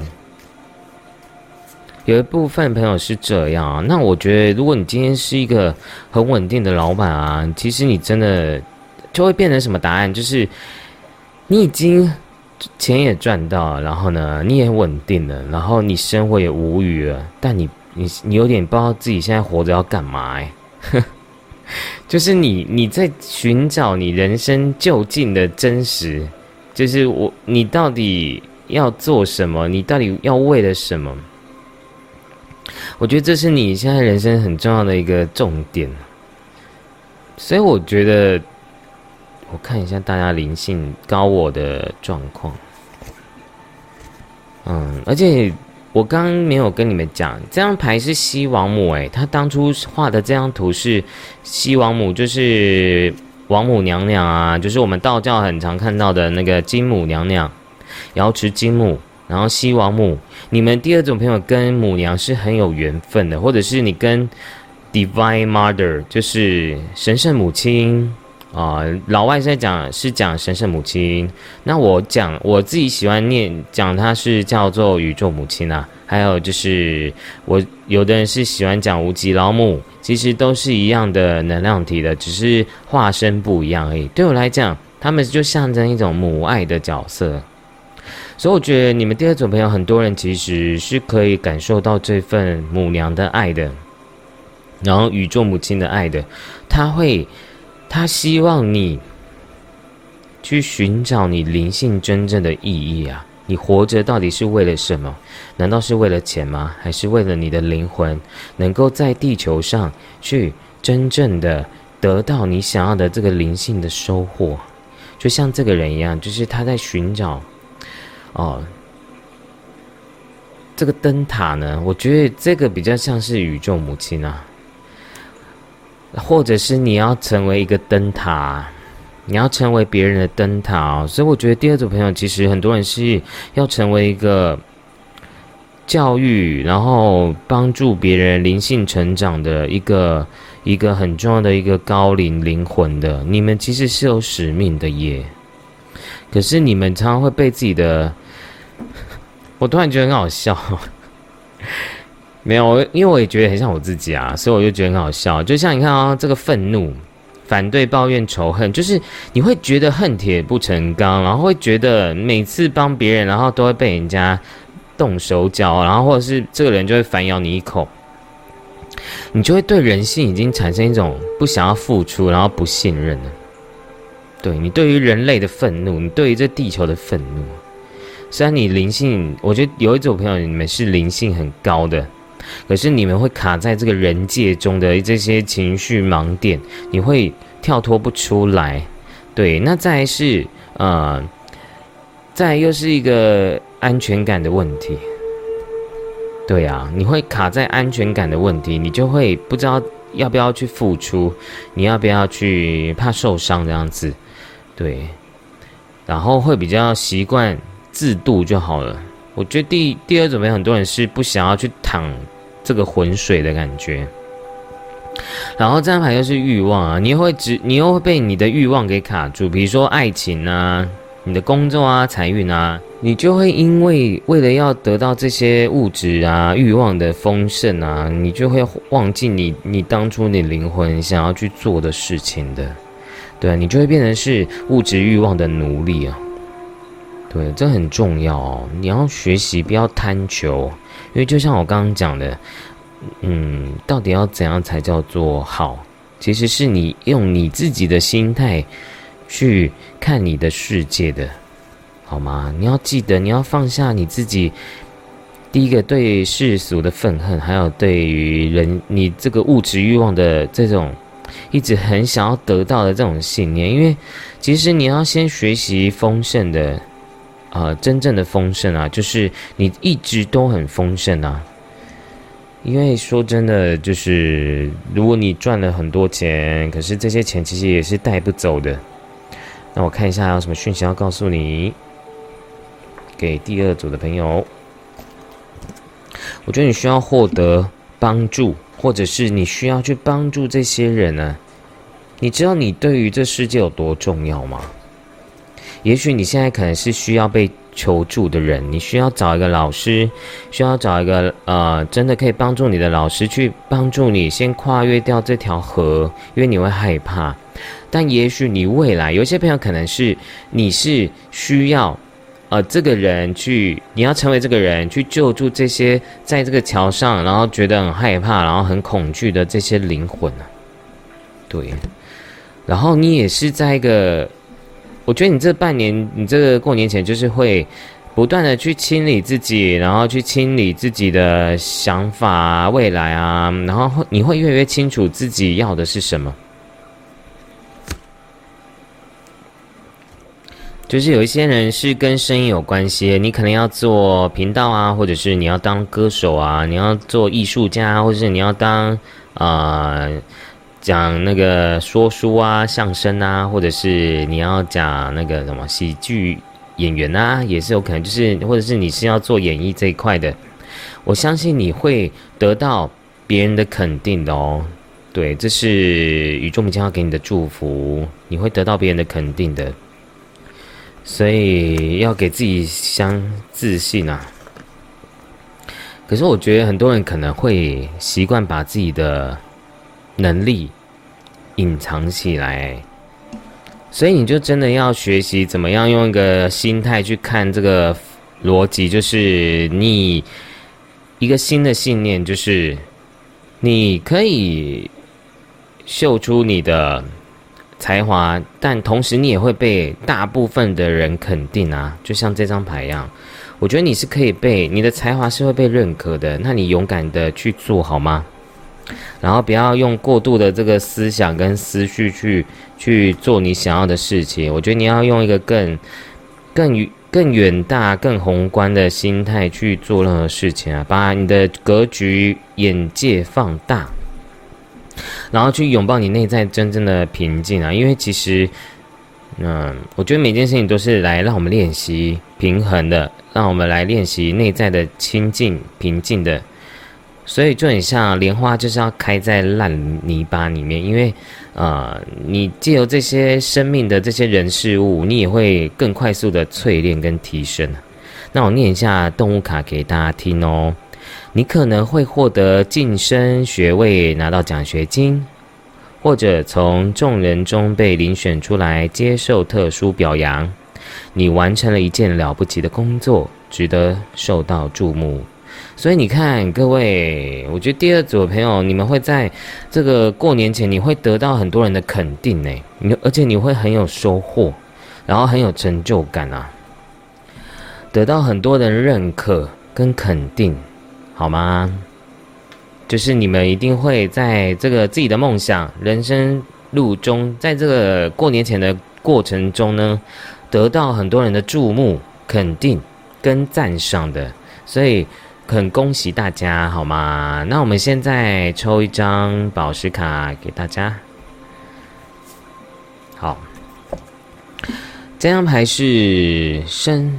Speaker 1: 有一部分朋友是这样啊，那我觉得，如果你今天是一个很稳定的老板啊，其实你真的就会变成什么答案？就是你已经钱也赚到了，然后呢，你也稳定了，然后你生活也无语了，但你你你有点不知道自己现在活着要干嘛哎。就是你，你在寻找你人生就近的真实，就是我，你到底要做什么？你到底要为了什么？我觉得这是你现在人生很重要的一个重点。所以我觉得，我看一下大家灵性高我的状况。嗯，而且。我刚刚没有跟你们讲，这张牌是西王母，诶，他当初画的这张图是西王母，就是王母娘娘啊，就是我们道教很常看到的那个金母娘娘，瑶池金母，然后西王母。你们第二种朋友跟母娘是很有缘分的，或者是你跟 Divine Mother，就是神圣母亲。啊，老外在讲是讲神圣母亲，那我讲我自己喜欢念讲它是叫做宇宙母亲啊，还有就是我有的人是喜欢讲无极老母，其实都是一样的能量体的，只是化身不一样而已。对我来讲，他们就象征一种母爱的角色，所以我觉得你们第二种朋友，很多人其实是可以感受到这份母娘的爱的，然后宇宙母亲的爱的，他会。他希望你去寻找你灵性真正的意义啊！你活着到底是为了什么？难道是为了钱吗？还是为了你的灵魂能够在地球上去真正的得到你想要的这个灵性的收获？就像这个人一样，就是他在寻找哦，这个灯塔呢？我觉得这个比较像是宇宙母亲啊。或者是你要成为一个灯塔，你要成为别人的灯塔，所以我觉得第二组朋友其实很多人是要成为一个教育，然后帮助别人灵性成长的一个一个很重要的一个高龄灵魂的，你们其实是有使命的耶。可是你们常常会被自己的，我突然觉得很好笑。没有，因为我也觉得很像我自己啊，所以我就觉得很好笑。就像你看啊，这个愤怒、反对、抱怨、仇恨，就是你会觉得恨铁不成钢，然后会觉得每次帮别人，然后都会被人家动手脚，然后或者是这个人就会反咬你一口，你就会对人性已经产生一种不想要付出，然后不信任了。对你对于人类的愤怒，你对于这地球的愤怒，虽然你灵性，我觉得有一种朋友你们是灵性很高的。可是你们会卡在这个人界中的这些情绪盲点，你会跳脱不出来。对，那再是呃，再又是一个安全感的问题。对啊，你会卡在安全感的问题，你就会不知道要不要去付出，你要不要去怕受伤这样子。对，然后会比较习惯自渡就好了。我觉得第第二种有很多人是不想要去躺。这个浑水的感觉，然后这张牌又是欲望啊，你会只你又会被你的欲望给卡住，比如说爱情啊、你的工作啊、财运啊，你就会因为为了要得到这些物质啊、欲望的丰盛啊，你就会忘记你你当初你灵魂想要去做的事情的，对，你就会变成是物质欲望的奴隶啊，对，这很重要哦，你要学习不要贪求。因为就像我刚刚讲的，嗯，到底要怎样才叫做好？其实是你用你自己的心态去看你的世界的，好吗？你要记得，你要放下你自己第一个对世俗的愤恨，还有对于人你这个物质欲望的这种一直很想要得到的这种信念。因为其实你要先学习丰盛的。啊，真正的丰盛啊，就是你一直都很丰盛啊。因为说真的，就是如果你赚了很多钱，可是这些钱其实也是带不走的。那我看一下有什么讯息要告诉你，给第二组的朋友。我觉得你需要获得帮助，或者是你需要去帮助这些人呢？你知道你对于这世界有多重要吗？也许你现在可能是需要被求助的人，你需要找一个老师，需要找一个呃，真的可以帮助你的老师去帮助你，先跨越掉这条河，因为你会害怕。但也许你未来有些朋友可能是你是需要呃这个人去，你要成为这个人去救助这些在这个桥上，然后觉得很害怕，然后很恐惧的这些灵魂啊。对，然后你也是在一个。我觉得你这半年，你这个过年前就是会不断的去清理自己，然后去清理自己的想法、啊未来啊，然后你会越来越清楚自己要的是什么。就是有一些人是跟声音有关系，你可能要做频道啊，或者是你要当歌手啊，你要做艺术家，或者是你要当啊。讲那个说书啊、相声啊，或者是你要讲那个什么喜剧演员啊，也是有可能，就是或者是你是要做演艺这一块的，我相信你会得到别人的肯定的哦。对，这是宇宙母亲要给你的祝福，你会得到别人的肯定的，所以要给自己相自信啊。可是我觉得很多人可能会习惯把自己的。能力隐藏起来，所以你就真的要学习怎么样用一个心态去看这个逻辑，就是你一个新的信念，就是你可以秀出你的才华，但同时你也会被大部分的人肯定啊，就像这张牌一样，我觉得你是可以被你的才华是会被认可的，那你勇敢的去做好吗？然后不要用过度的这个思想跟思绪去去做你想要的事情。我觉得你要用一个更更更远大、更宏观的心态去做任何事情啊，把你的格局、眼界放大，然后去拥抱你内在真正的平静啊。因为其实，嗯，我觉得每件事情都是来让我们练习平衡的，让我们来练习内在的清静、平静的。所以就很像莲花，就是要开在烂泥巴里面，因为，呃，你借由这些生命的这些人事物，你也会更快速的淬炼跟提升。那我念一下动物卡给大家听哦。你可能会获得晋升学位，拿到奖学金，或者从众人中被遴选出来接受特殊表扬。你完成了一件了不起的工作，值得受到注目。所以你看，各位，我觉得第二组的朋友，你们会在这个过年前，你会得到很多人的肯定呢。你而且你会很有收获，然后很有成就感啊，得到很多人认可跟肯定，好吗？就是你们一定会在这个自己的梦想人生路中，在这个过年前的过程中呢，得到很多人的注目、肯定跟赞赏的，所以。很恭喜大家，好吗？那我们现在抽一张宝石卡给大家。好，这张牌是生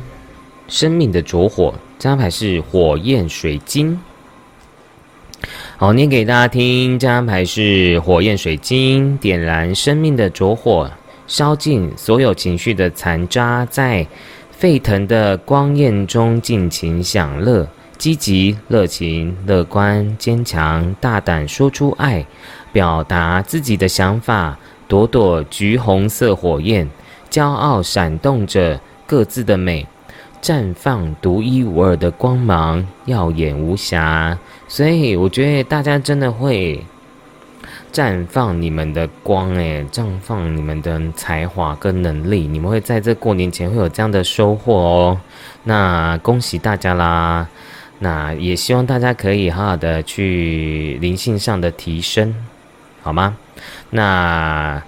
Speaker 1: 生命的着火，这张牌是火焰水晶。好，念给大家听，这张牌是火焰水晶，点燃生命的着火，烧尽所有情绪的残渣，在沸腾的光焰中尽情享乐。积极、热情、乐观、坚强、大胆，说出爱，表达自己的想法。朵朵橘红色火焰，骄傲闪动着各自的美，绽放独一无二的光芒，耀眼无瑕。所以，我觉得大家真的会绽放你们的光，诶，绽放你们的才华跟能力。你们会在这过年前会有这样的收获哦。那恭喜大家啦！那也希望大家可以好好的去灵性上的提升，好吗？那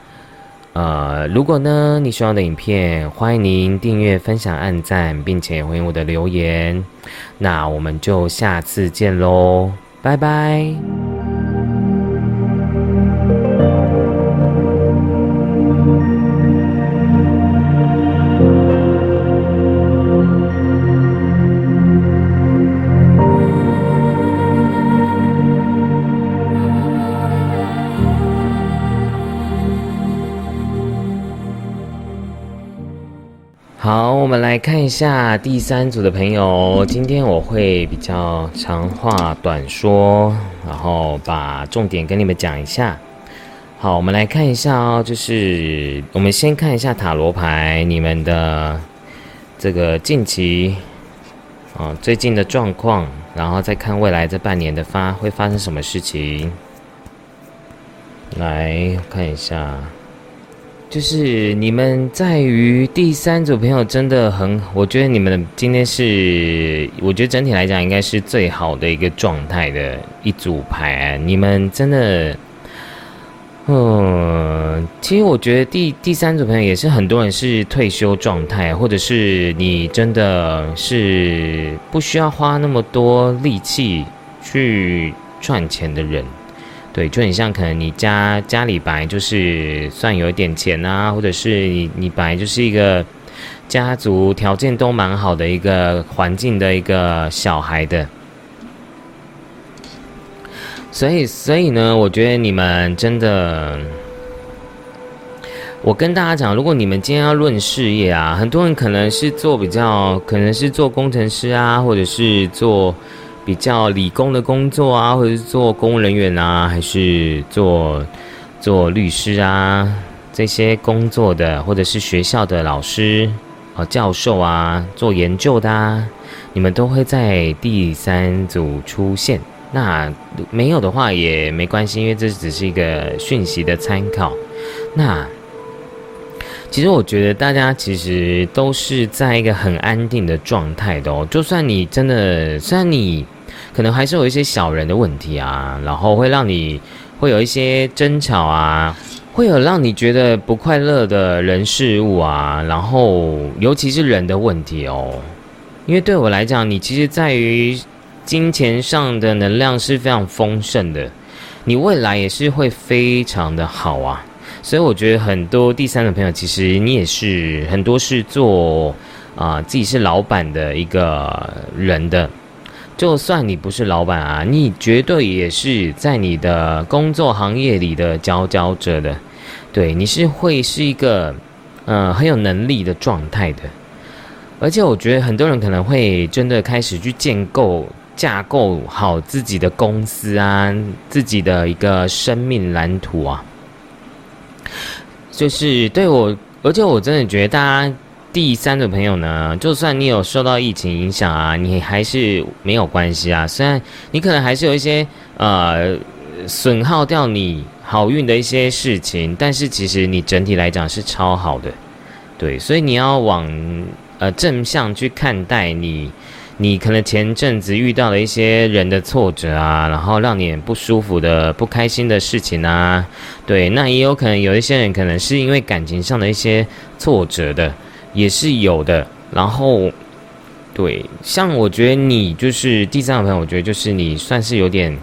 Speaker 1: 呃，如果呢你喜欢的影片，欢迎您订阅、分享、按赞，并且回应我的留言。那我们就下次见喽，拜拜。好，我们来看一下第三组的朋友。今天我会比较长话短说，然后把重点跟你们讲一下。好，我们来看一下哦，就是我们先看一下塔罗牌，你们的这个近期啊最近的状况，然后再看未来这半年的发会发生什么事情。来看一下。就是你们在于第三组朋友真的很，我觉得你们今天是，我觉得整体来讲应该是最好的一个状态的一组牌。你们真的，嗯，其实我觉得第第三组朋友也是很多人是退休状态，或者是你真的是不需要花那么多力气去赚钱的人。对，就很像可能你家家里本来就是算有一点钱啊，或者是你你本来就是一个家族条件都蛮好的一个环境的一个小孩的，所以所以呢，我觉得你们真的，我跟大家讲，如果你们今天要论事业啊，很多人可能是做比较，可能是做工程师啊，或者是做。比较理工的工作啊，或者是做公务人员啊，还是做做律师啊，这些工作的，或者是学校的老师啊、教授啊，做研究的啊，你们都会在第三组出现。那没有的话也没关系，因为这只是一个讯息的参考。那其实我觉得大家其实都是在一个很安定的状态的哦。就算你真的，虽然你。可能还是有一些小人的问题啊，然后会让你会有一些争吵啊，会有让你觉得不快乐的人事物啊，然后尤其是人的问题哦。因为对我来讲，你其实在于金钱上的能量是非常丰盛的，你未来也是会非常的好啊。所以我觉得很多第三的朋友，其实你也是很多是做啊自己是老板的一个人的。就算你不是老板啊，你绝对也是在你的工作行业里的佼佼者的。对，你是会是一个呃很有能力的状态的。而且我觉得很多人可能会真的开始去建构、架构好自己的公司啊，自己的一个生命蓝图啊。就是对我，而且我真的觉得大家。第三的朋友呢，就算你有受到疫情影响啊，你还是没有关系啊。虽然你可能还是有一些呃损耗掉你好运的一些事情，但是其实你整体来讲是超好的，对。所以你要往呃正向去看待你，你可能前阵子遇到了一些人的挫折啊，然后让你不舒服的、不开心的事情啊，对。那也有可能有一些人可能是因为感情上的一些挫折的。也是有的，然后，对，像我觉得你就是第三个朋友，我觉得就是你算是有点，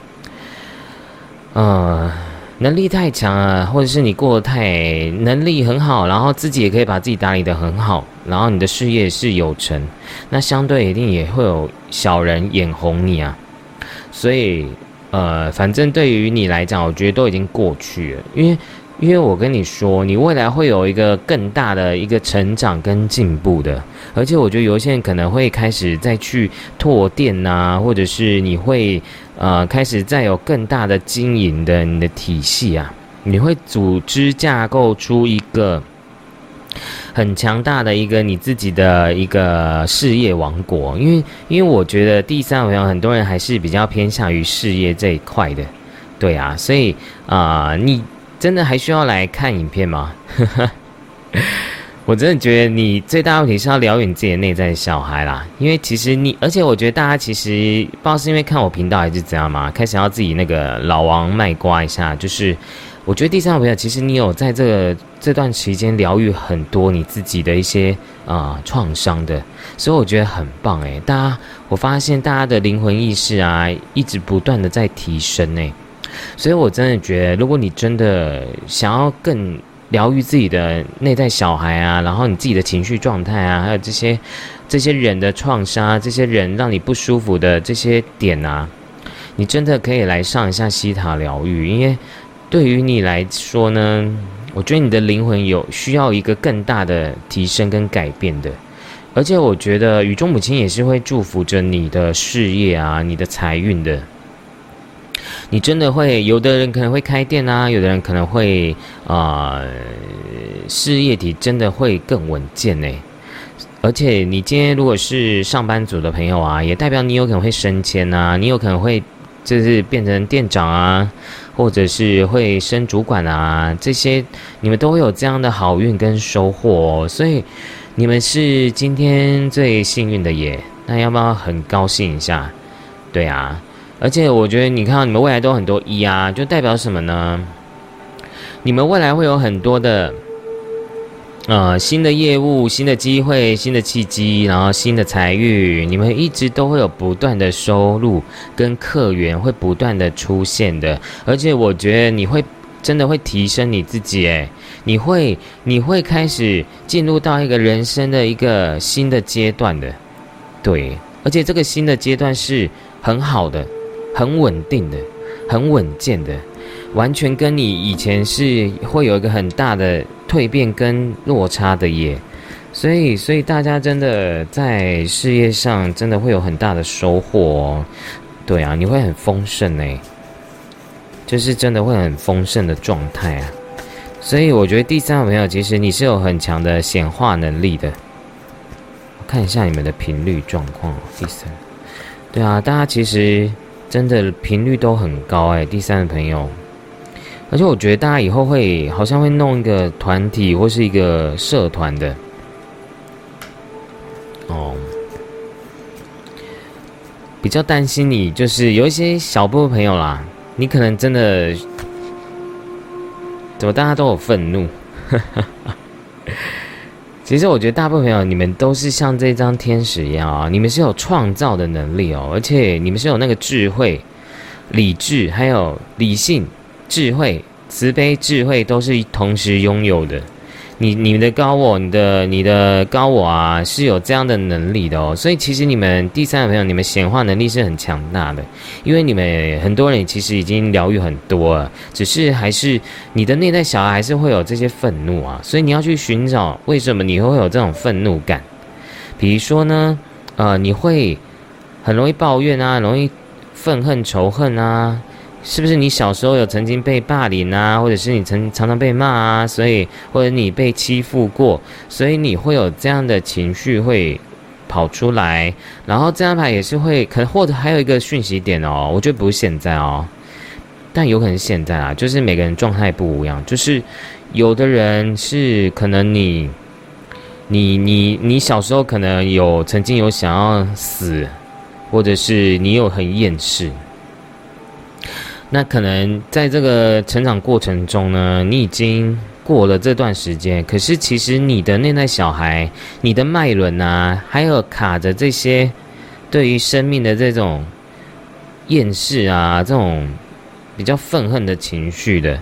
Speaker 1: 呃，能力太强啊，或者是你过得太能力很好，然后自己也可以把自己打理的很好，然后你的事业是有成，那相对一定也会有小人眼红你啊，所以，呃，反正对于你来讲，我觉得都已经过去了，因为。因为我跟你说，你未来会有一个更大的一个成长跟进步的，而且我觉得有一些人可能会开始再去拓店呐，或者是你会呃开始再有更大的经营的你的体系啊，你会组织架构出一个很强大的一个你自己的一个事业王国。因为因为我觉得第三位很多人还是比较偏向于事业这一块的，对啊，所以啊你。真的还需要来看影片吗？我真的觉得你最大问题是要疗愈你自己的内在小孩啦。因为其实你，而且我觉得大家其实不知道是因为看我频道还是怎样嘛，开始要自己那个老王卖瓜一下。就是我觉得第三个朋友，其实你有在这个这段期间疗愈很多你自己的一些啊创伤的，所以我觉得很棒诶。大家，我发现大家的灵魂意识啊，一直不断的在提升诶。所以，我真的觉得，如果你真的想要更疗愈自己的内在小孩啊，然后你自己的情绪状态啊，还有这些这些人的创伤，这些人让你不舒服的这些点啊，你真的可以来上一下西塔疗愈，因为对于你来说呢，我觉得你的灵魂有需要一个更大的提升跟改变的，而且我觉得宇宙母亲也是会祝福着你的事业啊，你的财运的。你真的会，有的人可能会开店啊，有的人可能会啊，事业体真的会更稳健呢。而且你今天如果是上班族的朋友啊，也代表你有可能会升迁啊，你有可能会就是变成店长啊，或者是会升主管啊，这些你们都会有这样的好运跟收获，哦所以你们是今天最幸运的耶。那要不要很高兴一下？对啊。而且我觉得，你看到你们未来都很多一啊，就代表什么呢？你们未来会有很多的，呃，新的业务、新的机会、新的契机，然后新的财运，你们一直都会有不断的收入跟客源会不断的出现的。而且我觉得你会真的会提升你自己，诶，你会你会开始进入到一个人生的一个新的阶段的，对，而且这个新的阶段是很好的。很稳定的，很稳健的，完全跟你以前是会有一个很大的蜕变跟落差的耶。所以，所以大家真的在事业上真的会有很大的收获哦。对啊，你会很丰盛呢，就是真的会很丰盛的状态啊。所以，我觉得第三个朋友其实你是有很强的显化能力的。我看一下你们的频率状况，第三，对啊，大家其实。真的频率都很高哎，第三的朋友，而且我觉得大家以后会好像会弄一个团体或是一个社团的。哦，比较担心你就是有一些小部分朋友啦，你可能真的怎么大家都有愤怒。其实我觉得大部分朋友，你们都是像这张天使一样啊，你们是有创造的能力哦，而且你们是有那个智慧、理智，还有理性、智慧、慈悲、智慧都是同时拥有的。你你们的高我，你的你的高我啊，是有这样的能力的哦。所以其实你们第三个朋友，你们显化能力是很强大的，因为你们很多人其实已经疗愈很多了，只是还是你的内在小孩还是会有这些愤怒啊。所以你要去寻找为什么你会有这种愤怒感。比如说呢，呃，你会很容易抱怨啊，容易愤恨仇恨啊。是不是你小时候有曾经被霸凌啊，或者是你曾常常被骂啊，所以或者你被欺负过，所以你会有这样的情绪会跑出来，然后这张牌也是会可能或者还有一个讯息点哦，我觉得不是现在哦，但有可能现在啊，就是每个人状态不一样，就是有的人是可能你你你你小时候可能有曾经有想要死，或者是你有很厌世。那可能在这个成长过程中呢，你已经过了这段时间，可是其实你的内在小孩、你的脉轮啊，还有卡着这些对于生命的这种厌世啊，这种比较愤恨的情绪的，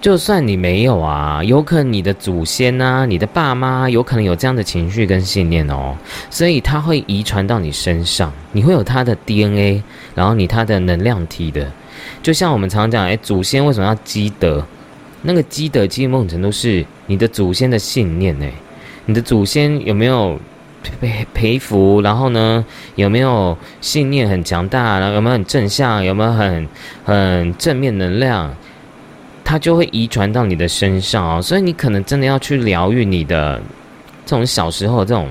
Speaker 1: 就算你没有啊，有可能你的祖先啊、你的爸妈有可能有这样的情绪跟信念哦，所以它会遗传到你身上，你会有它的 DNA，然后你它的能量体的。就像我们常常讲，哎，祖先为什么要积德？那个积德，其实某种程度是你的祖先的信念，哎，你的祖先有没有 培培福？然后呢，有没有信念很强大？然后有没有很正向？有没有很很正面能量？它就会遗传到你的身上哦。所以你可能真的要去疗愈你的这种小时候这种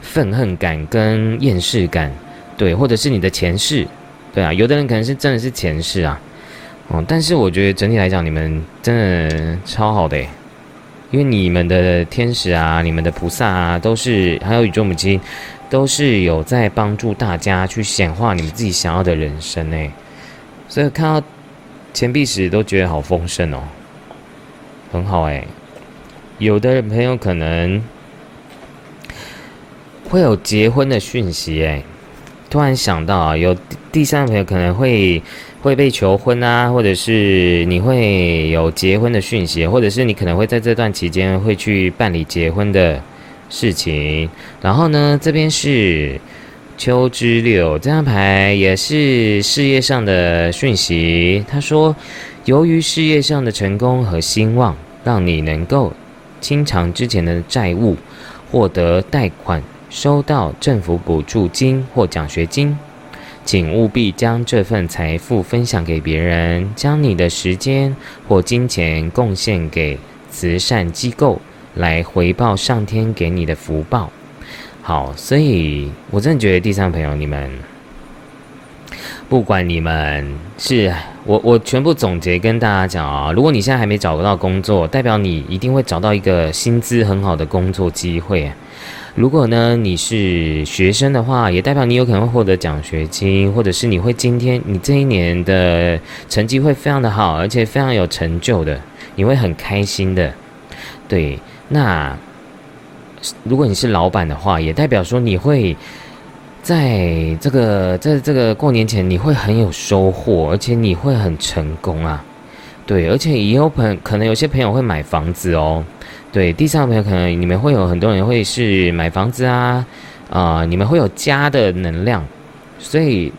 Speaker 1: 愤恨感跟厌世感，对，或者是你的前世。对啊，有的人可能是真的是前世啊，哦，但是我觉得整体来讲，你们真的超好的，因为你们的天使啊、你们的菩萨啊，都是还有宇宙母亲，都是有在帮助大家去显化你们自己想要的人生诶，所以看到钱币时都觉得好丰盛哦，很好诶。有的人朋友可能会有结婚的讯息诶。突然想到啊，有第三个朋友可能会会被求婚啊，或者是你会有结婚的讯息，或者是你可能会在这段期间会去办理结婚的事情。然后呢，这边是秋之六这张牌，也是事业上的讯息。他说，由于事业上的成功和兴旺，让你能够清偿之前的债务，获得贷款。收到政府补助金或奖学金，请务必将这份财富分享给别人，将你的时间或金钱贡献给慈善机构，来回报上天给你的福报。好，所以我真的觉得第三朋友，你们不管你们是我，我全部总结跟大家讲啊，如果你现在还没找到工作，代表你一定会找到一个薪资很好的工作机会。如果呢你是学生的话，也代表你有可能会获得奖学金，或者是你会今天你这一年的成绩会非常的好，而且非常有成就的，你会很开心的。对，那如果你是老板的话，也代表说你会在这个在这个过年前你会很有收获，而且你会很成功啊。对，而且也有朋可能有些朋友会买房子哦。对，第三个朋友可能你们会有很多人会是买房子啊，啊，你们会有家的能量，所以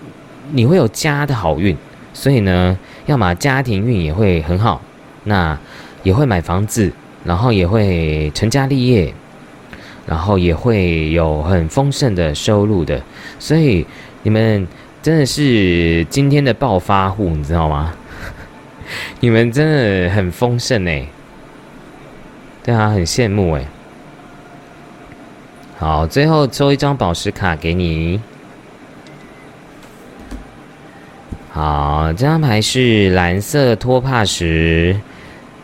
Speaker 1: 你会有家的好运，所以呢，要么家庭运也会很好，那也会买房子，然后也会成家立业，然后也会有很丰盛的收入的，所以你们真的是今天的暴发户，你知道吗？你们真的很丰盛哎。对啊，很羡慕哎。好，最后抽一张宝石卡给你。好，这张牌是蓝色托帕石。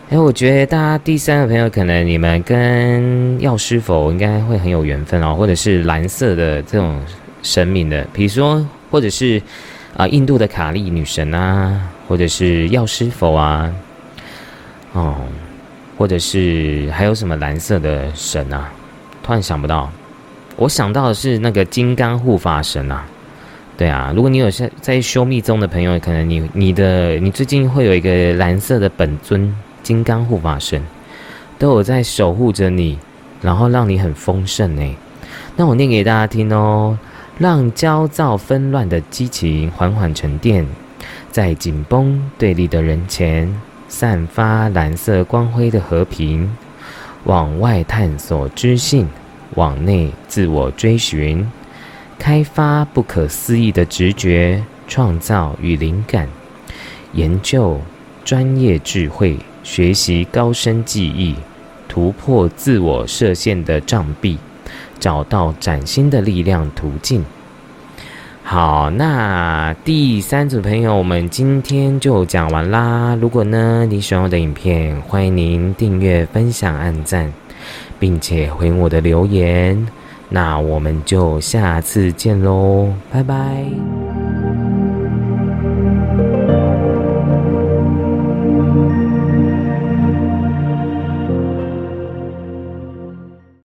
Speaker 1: 哎，我觉得大家第三个朋友可能你们跟药师佛应该会很有缘分哦，或者是蓝色的这种神明的，比如说或者是啊印度的卡利女神啊，或者是药师佛啊，哦。或者是还有什么蓝色的神啊？突然想不到，我想到的是那个金刚护法神啊。对啊，如果你有在在修密宗的朋友，可能你你的你最近会有一个蓝色的本尊金刚护法神。都有在守护着你，然后让你很丰盛呢。那我念给大家听哦，让焦躁纷乱的激情缓缓沉淀，在紧绷对立的人前，散发蓝色光辉的和平。往外探索知性，往内自我追寻，开发不可思议的直觉、创造与灵感，研究专业智慧，学习高深技艺，突破自我设限的障壁，找到崭新的力量途径。好，那第三组朋友，我们今天就讲完啦。如果呢你喜欢我的影片，欢迎您订阅、分享、按赞，并且回我的留言。那我们就下次见喽，拜拜。